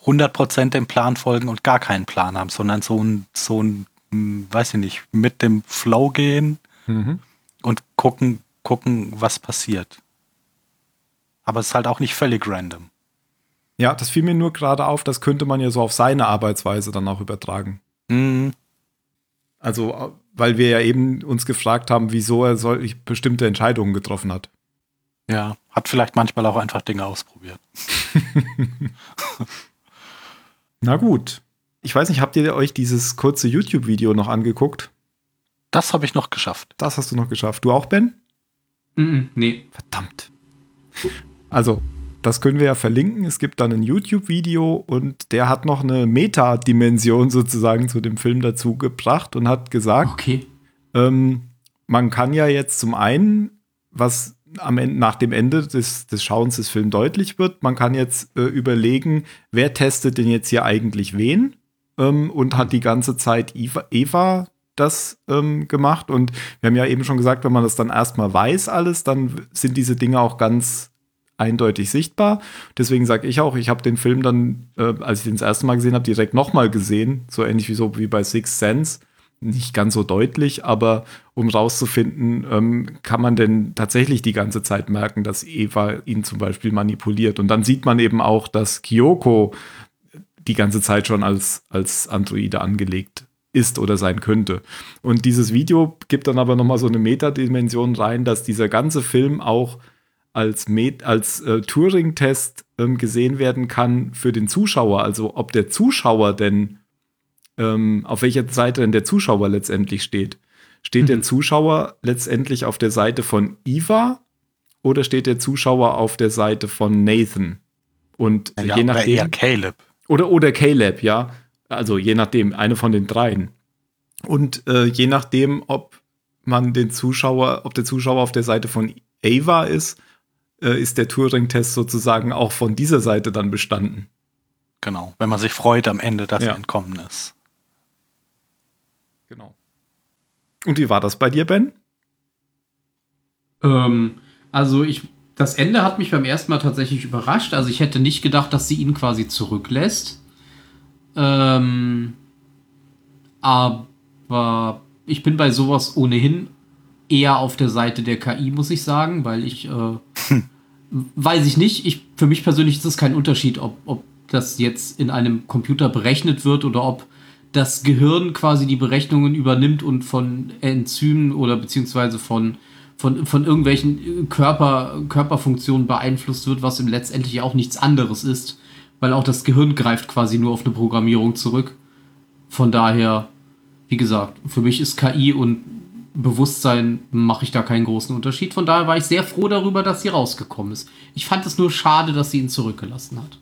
100% dem Plan folgen und gar keinen Plan haben, sondern so ein, so ein, hm, weiß ich nicht, mit dem Flow gehen mhm. und gucken, gucken, was passiert. Aber es ist halt auch nicht völlig random. Ja, das fiel mir nur gerade auf, das könnte man ja so auf seine Arbeitsweise dann auch übertragen. Mhm. Also weil wir ja eben uns gefragt haben, wieso er solch bestimmte Entscheidungen getroffen hat. Ja, hat vielleicht manchmal auch einfach Dinge ausprobiert. <laughs> <laughs> Na gut. Ich weiß nicht, habt ihr euch dieses kurze YouTube-Video noch angeguckt? Das habe ich noch geschafft. Das hast du noch geschafft. Du auch, Ben? Mm -mm, nee. Verdammt. Also, das können wir ja verlinken. Es gibt dann ein YouTube-Video und der hat noch eine Metadimension <laughs> sozusagen zu dem Film dazu gebracht und hat gesagt, okay. ähm, man kann ja jetzt zum einen, was am Ende, nach dem Ende des, des Schauens des Films deutlich wird, man kann jetzt äh, überlegen, wer testet denn jetzt hier eigentlich wen ähm, und hat die ganze Zeit Eva, Eva das ähm, gemacht. Und wir haben ja eben schon gesagt, wenn man das dann erstmal weiß alles, dann sind diese Dinge auch ganz eindeutig sichtbar. Deswegen sage ich auch, ich habe den Film dann, äh, als ich den das erste Mal gesehen habe, direkt nochmal gesehen. So ähnlich wie so wie bei Six Sense. Nicht ganz so deutlich, aber um rauszufinden, ähm, kann man denn tatsächlich die ganze Zeit merken, dass Eva ihn zum Beispiel manipuliert. Und dann sieht man eben auch, dass Kyoko die ganze Zeit schon als, als Androide angelegt ist oder sein könnte. Und dieses Video gibt dann aber nochmal so eine Metadimension rein, dass dieser ganze Film auch als, Met als äh, Turing-Test ähm, gesehen werden kann für den Zuschauer. Also ob der Zuschauer denn, ähm, auf welcher Seite denn der Zuschauer letztendlich steht. Steht mhm. der Zuschauer letztendlich auf der Seite von Eva oder steht der Zuschauer auf der Seite von Nathan? Und ja, je nachdem. Oder Caleb. Oder, oder Caleb, ja. Also je nachdem, eine von den dreien. Und äh, je nachdem, ob man den Zuschauer, ob der Zuschauer auf der Seite von Ava ist äh, ist der Turing-Test sozusagen auch von dieser Seite dann bestanden. Genau, wenn man sich freut am Ende, dass ja. er entkommen ist. Genau. Und wie war das bei dir, Ben? Ähm, also ich, das Ende hat mich beim ersten Mal tatsächlich überrascht. Also ich hätte nicht gedacht, dass sie ihn quasi zurücklässt. Ähm, aber ich bin bei sowas ohnehin eher auf der Seite der KI, muss ich sagen, weil ich äh, hm. weiß ich nicht. Ich, für mich persönlich ist es kein Unterschied, ob, ob das jetzt in einem Computer berechnet wird oder ob das Gehirn quasi die Berechnungen übernimmt und von Enzymen oder beziehungsweise von, von, von irgendwelchen Körper, Körperfunktionen beeinflusst wird, was im letztendlich auch nichts anderes ist, weil auch das Gehirn greift quasi nur auf eine Programmierung zurück. Von daher, wie gesagt, für mich ist KI und Bewusstsein mache ich da keinen großen Unterschied. Von daher war ich sehr froh darüber, dass sie rausgekommen ist. Ich fand es nur schade, dass sie ihn zurückgelassen hat.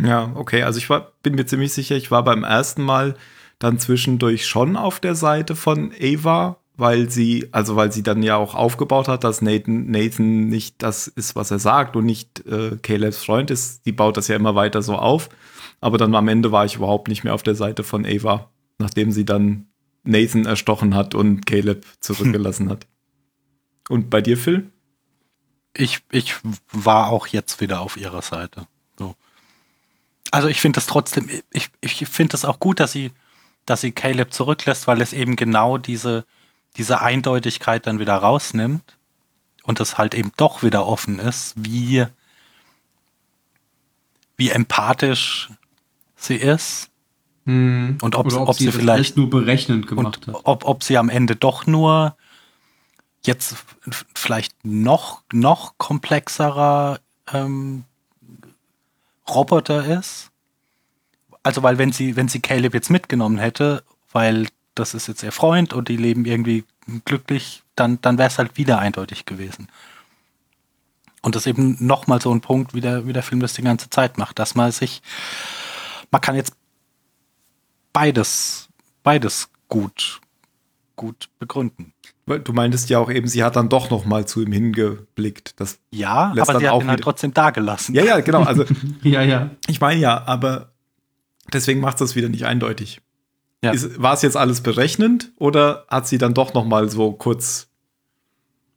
Ja, okay. Also ich war, bin mir ziemlich sicher, ich war beim ersten Mal dann zwischendurch schon auf der Seite von Ava, weil sie, also weil sie dann ja auch aufgebaut hat, dass Nathan, Nathan nicht das ist, was er sagt und nicht äh, Calebs Freund ist. Die baut das ja immer weiter so auf. Aber dann am Ende war ich überhaupt nicht mehr auf der Seite von Ava, nachdem sie dann Nathan erstochen hat und Caleb zurückgelassen hat. <laughs> Und bei dir, Phil? Ich, ich war auch jetzt wieder auf ihrer Seite. So. Also ich finde das trotzdem, ich, ich finde das auch gut, dass sie, dass sie Caleb zurücklässt, weil es eben genau diese, diese Eindeutigkeit dann wieder rausnimmt und es halt eben doch wieder offen ist, wie, wie empathisch sie ist hm. Und ob, ob, ob sie, sie vielleicht nur berechnend gemacht hat. Ob, ob sie am Ende doch nur jetzt vielleicht noch, noch komplexerer ähm, Roboter ist. Also, weil wenn sie, wenn sie Caleb jetzt mitgenommen hätte, weil das ist jetzt ihr Freund und die leben irgendwie glücklich, dann, dann wäre es halt wieder eindeutig gewesen. Und das ist eben nochmal so ein Punkt, wie der, wie der Film das die ganze Zeit macht, dass man sich, man kann jetzt beides, beides gut, gut begründen. Du meintest ja auch eben, sie hat dann doch noch mal zu ihm hingeblickt. Das ja, aber sie hat ihn halt trotzdem da gelassen. Ja, ja, genau. Also, <laughs> ja, ja. Ich meine ja, aber deswegen macht es wieder nicht eindeutig. Ja. War es jetzt alles berechnend oder hat sie dann doch noch mal so kurz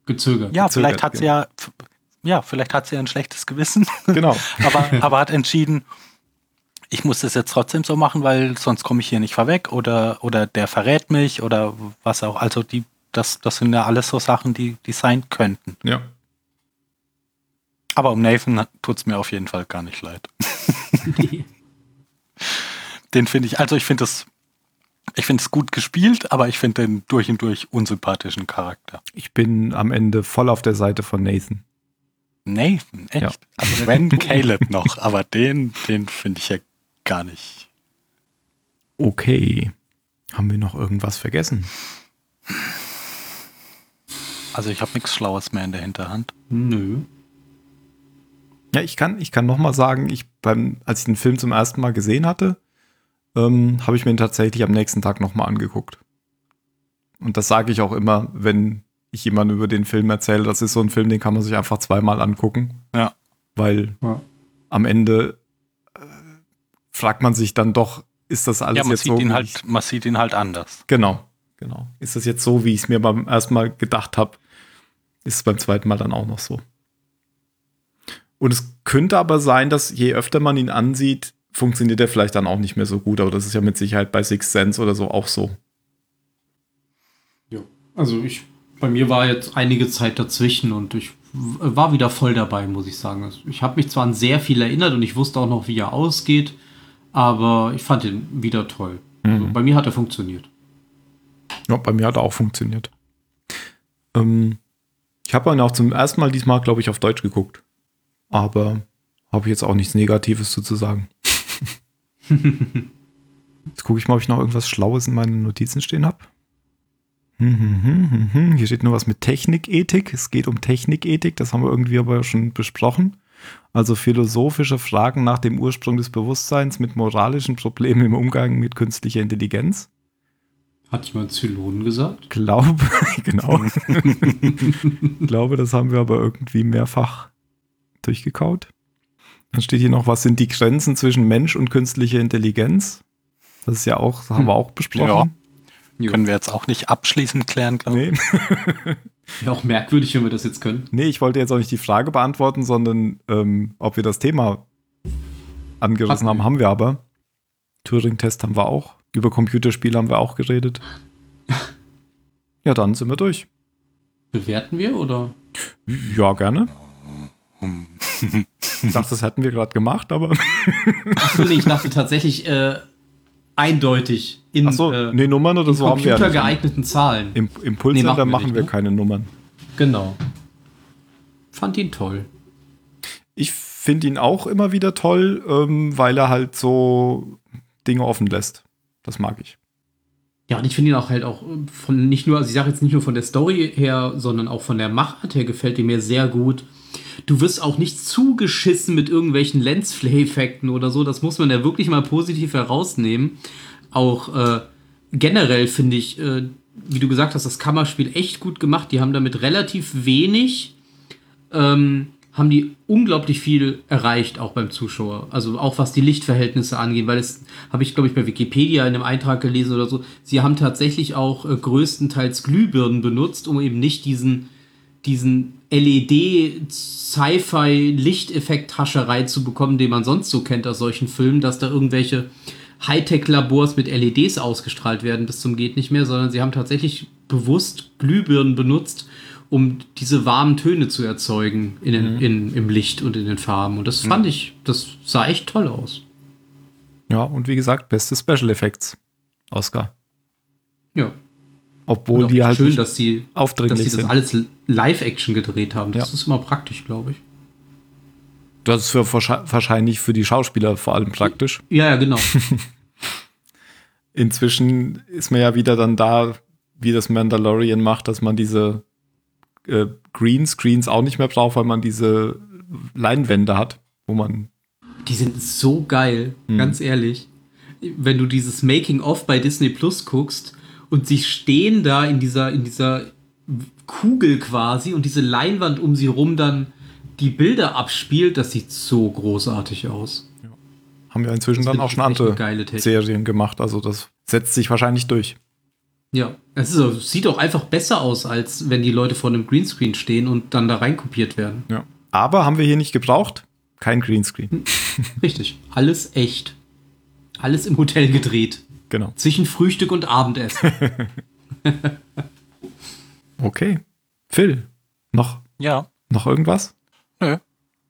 gezögert? Ja, gezögert, vielleicht hat genau. sie ja, ja, vielleicht hat sie ein schlechtes Gewissen. Genau. <laughs> aber, aber hat entschieden, ich muss das jetzt trotzdem so machen, weil sonst komme ich hier nicht vorweg oder, oder der verrät mich oder was auch. Also die, das, das sind ja alles so Sachen, die, die sein könnten. Ja. Aber um Nathan tut es mir auf jeden Fall gar nicht leid. <laughs> den finde ich, also ich finde es, ich finde es gut gespielt, aber ich finde den durch und durch unsympathischen Charakter. Ich bin am Ende voll auf der Seite von Nathan. Nathan, echt? Ja. Also wenn <laughs> Caleb noch, aber den, den finde ich ja gar nicht. Okay. Haben wir noch irgendwas vergessen? Also ich habe nichts Schlaues mehr in der Hinterhand. Nö. Ja, ich kann, ich kann noch mal sagen, ich beim, als ich den Film zum ersten Mal gesehen hatte, ähm, habe ich mir ihn tatsächlich am nächsten Tag noch mal angeguckt. Und das sage ich auch immer, wenn ich jemandem über den Film erzähle. Das ist so ein Film, den kann man sich einfach zweimal angucken. Ja. Weil ja. am Ende fragt man sich dann doch, ist das alles ja, man jetzt sieht so? Ihn halt, man sieht ihn halt anders. Genau, genau. Ist das jetzt so, wie ich es mir beim ersten Mal gedacht habe? Ist es beim zweiten Mal dann auch noch so. Und es könnte aber sein, dass je öfter man ihn ansieht, funktioniert er vielleicht dann auch nicht mehr so gut. Aber das ist ja mit Sicherheit bei Six Sense oder so auch so. Ja, also ich, bei mir war jetzt einige Zeit dazwischen und ich war wieder voll dabei, muss ich sagen. Also ich habe mich zwar an sehr viel erinnert und ich wusste auch noch, wie er ausgeht, aber ich fand ihn wieder toll. Also mhm. Also bei mir hat er funktioniert. Ja, bei mir hat er auch funktioniert. Ähm, ich habe ihn auch zum ersten Mal diesmal, glaube ich, auf Deutsch geguckt. Aber habe ich jetzt auch nichts Negatives zu sagen. <laughs> jetzt gucke ich mal, ob ich noch irgendwas Schlaues in meinen Notizen stehen habe. Hm, hm, hm, Hier steht nur was mit Technikethik. Es geht um Technikethik, das haben wir irgendwie aber schon besprochen. Also philosophische Fragen nach dem Ursprung des Bewusstseins mit moralischen Problemen im Umgang mit künstlicher Intelligenz. Hat jemand Zylonen gesagt? Glaube, <laughs> genau. glaube, das haben wir aber irgendwie mehrfach durchgekaut. Dann steht hier noch, was sind die Grenzen zwischen Mensch und künstlicher Intelligenz? Das ist ja auch, das haben wir auch besprochen. Ja. Können wir jetzt auch nicht abschließend klären, glaube ich. Nee. <laughs> Ja, <laughs> auch merkwürdig, wenn wir das jetzt können. Nee, ich wollte jetzt auch nicht die Frage beantworten, sondern ähm, ob wir das Thema angerissen Hatten haben, haben wir aber. Turing-Test haben wir auch. Über Computerspiele haben wir auch geredet. <laughs> ja, dann sind wir durch. Bewerten wir oder? Ja, gerne. ich dachte, das hätten wir gerade gemacht, aber. Achso, nee, ich dachte tatsächlich äh, eindeutig in so, äh, nee, Nummern oder so computergeeigneten Zahlen. Im Impulsender nee, machen, wir, machen nicht, wir ne? keine Nummern. Genau. Fand ihn toll. Ich finde ihn auch immer wieder toll, ähm, weil er halt so Dinge offen lässt. Das mag ich. Ja, und ich finde ihn auch halt auch von nicht nur, also ich sage jetzt nicht nur von der Story her, sondern auch von der Machart her gefällt er mir sehr gut. Du wirst auch nicht zugeschissen mit irgendwelchen Lensflare-Effekten oder so. Das muss man ja wirklich mal positiv herausnehmen. Auch äh, generell finde ich, äh, wie du gesagt hast, das Kammerspiel echt gut gemacht. Die haben damit relativ wenig ähm, haben die unglaublich viel erreicht, auch beim Zuschauer. Also auch was die Lichtverhältnisse angeht, weil es habe ich, glaube ich, bei Wikipedia in einem Eintrag gelesen oder so. Sie haben tatsächlich auch äh, größtenteils Glühbirnen benutzt, um eben nicht diesen, diesen LED-Sci-Fi-Lichteffekt-Hascherei zu bekommen, den man sonst so kennt aus solchen Filmen, dass da irgendwelche Hightech-Labors mit LEDs ausgestrahlt werden bis zum geht nicht mehr, sondern sie haben tatsächlich bewusst Glühbirnen benutzt, um diese warmen Töne zu erzeugen in den, mhm. in, im Licht und in den Farben. Und das fand mhm. ich, das sah echt toll aus. Ja, und wie gesagt, beste Special Effects. Oscar. Ja. Obwohl die halt schön, dass sie, aufdringlich dass sie das alles Live-Action gedreht haben. Das ja. ist immer praktisch, glaube ich. Das ist für, wahrscheinlich für die Schauspieler vor allem praktisch. Ja, ja, genau. <laughs> Inzwischen ist man ja wieder dann da, wie das Mandalorian macht, dass man diese äh, Greenscreens auch nicht mehr braucht, weil man diese Leinwände hat, wo man. Die sind so geil, hm. ganz ehrlich. Wenn du dieses Making-of bei Disney Plus guckst und sie stehen da in dieser, in dieser Kugel quasi und diese Leinwand um sie rum dann die Bilder abspielt, das sieht so großartig aus. Ja. Haben wir inzwischen das dann auch schon andere Serien gemacht, also das setzt sich wahrscheinlich durch. Ja, es ist, sieht auch einfach besser aus, als wenn die Leute vor einem Greenscreen stehen und dann da reinkopiert werden. Ja. Aber haben wir hier nicht gebraucht? Kein Greenscreen. Hm. Richtig. Alles echt. Alles im Hotel gedreht. Genau. Zwischen Frühstück und Abendessen. <laughs> okay. Phil, noch? Ja. Noch irgendwas? Nö.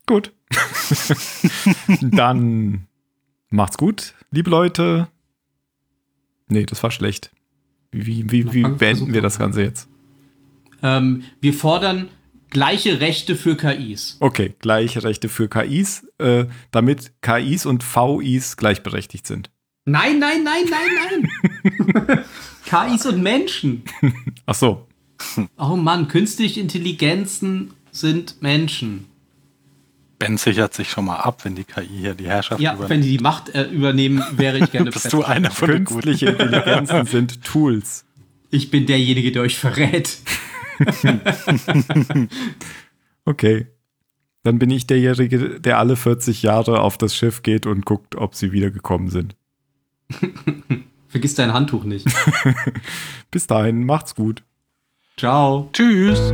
Gut. <laughs> Dann macht's gut, liebe Leute. Nee, das war schlecht. Wie, wie, wie beenden wir das Ganze jetzt? Ähm, wir fordern gleiche Rechte für KIs. Okay, gleiche Rechte für KIs, äh, damit KIs und VIs gleichberechtigt sind. Nein, nein, nein, nein, nein. <laughs> KIs und Menschen. Ach so. Oh Mann, künstliche Intelligenzen sind Menschen. Ben sichert sich schon mal ab, wenn die KI hier die Herrschaft ja, übernimmt. Ja, wenn die die Macht äh, übernehmen, wäre ich gerne <laughs> Bist du einer von den Künstliche Intelligenzen <laughs> sind Tools. Ich bin derjenige, der euch verrät. okay. Dann bin ich derjenige, der alle 40 Jahre auf das Schiff geht und guckt, ob sie wiedergekommen sind. <laughs> Vergiss dein Handtuch nicht. <laughs> Bis dahin, macht's gut. Ciao. Tschüss.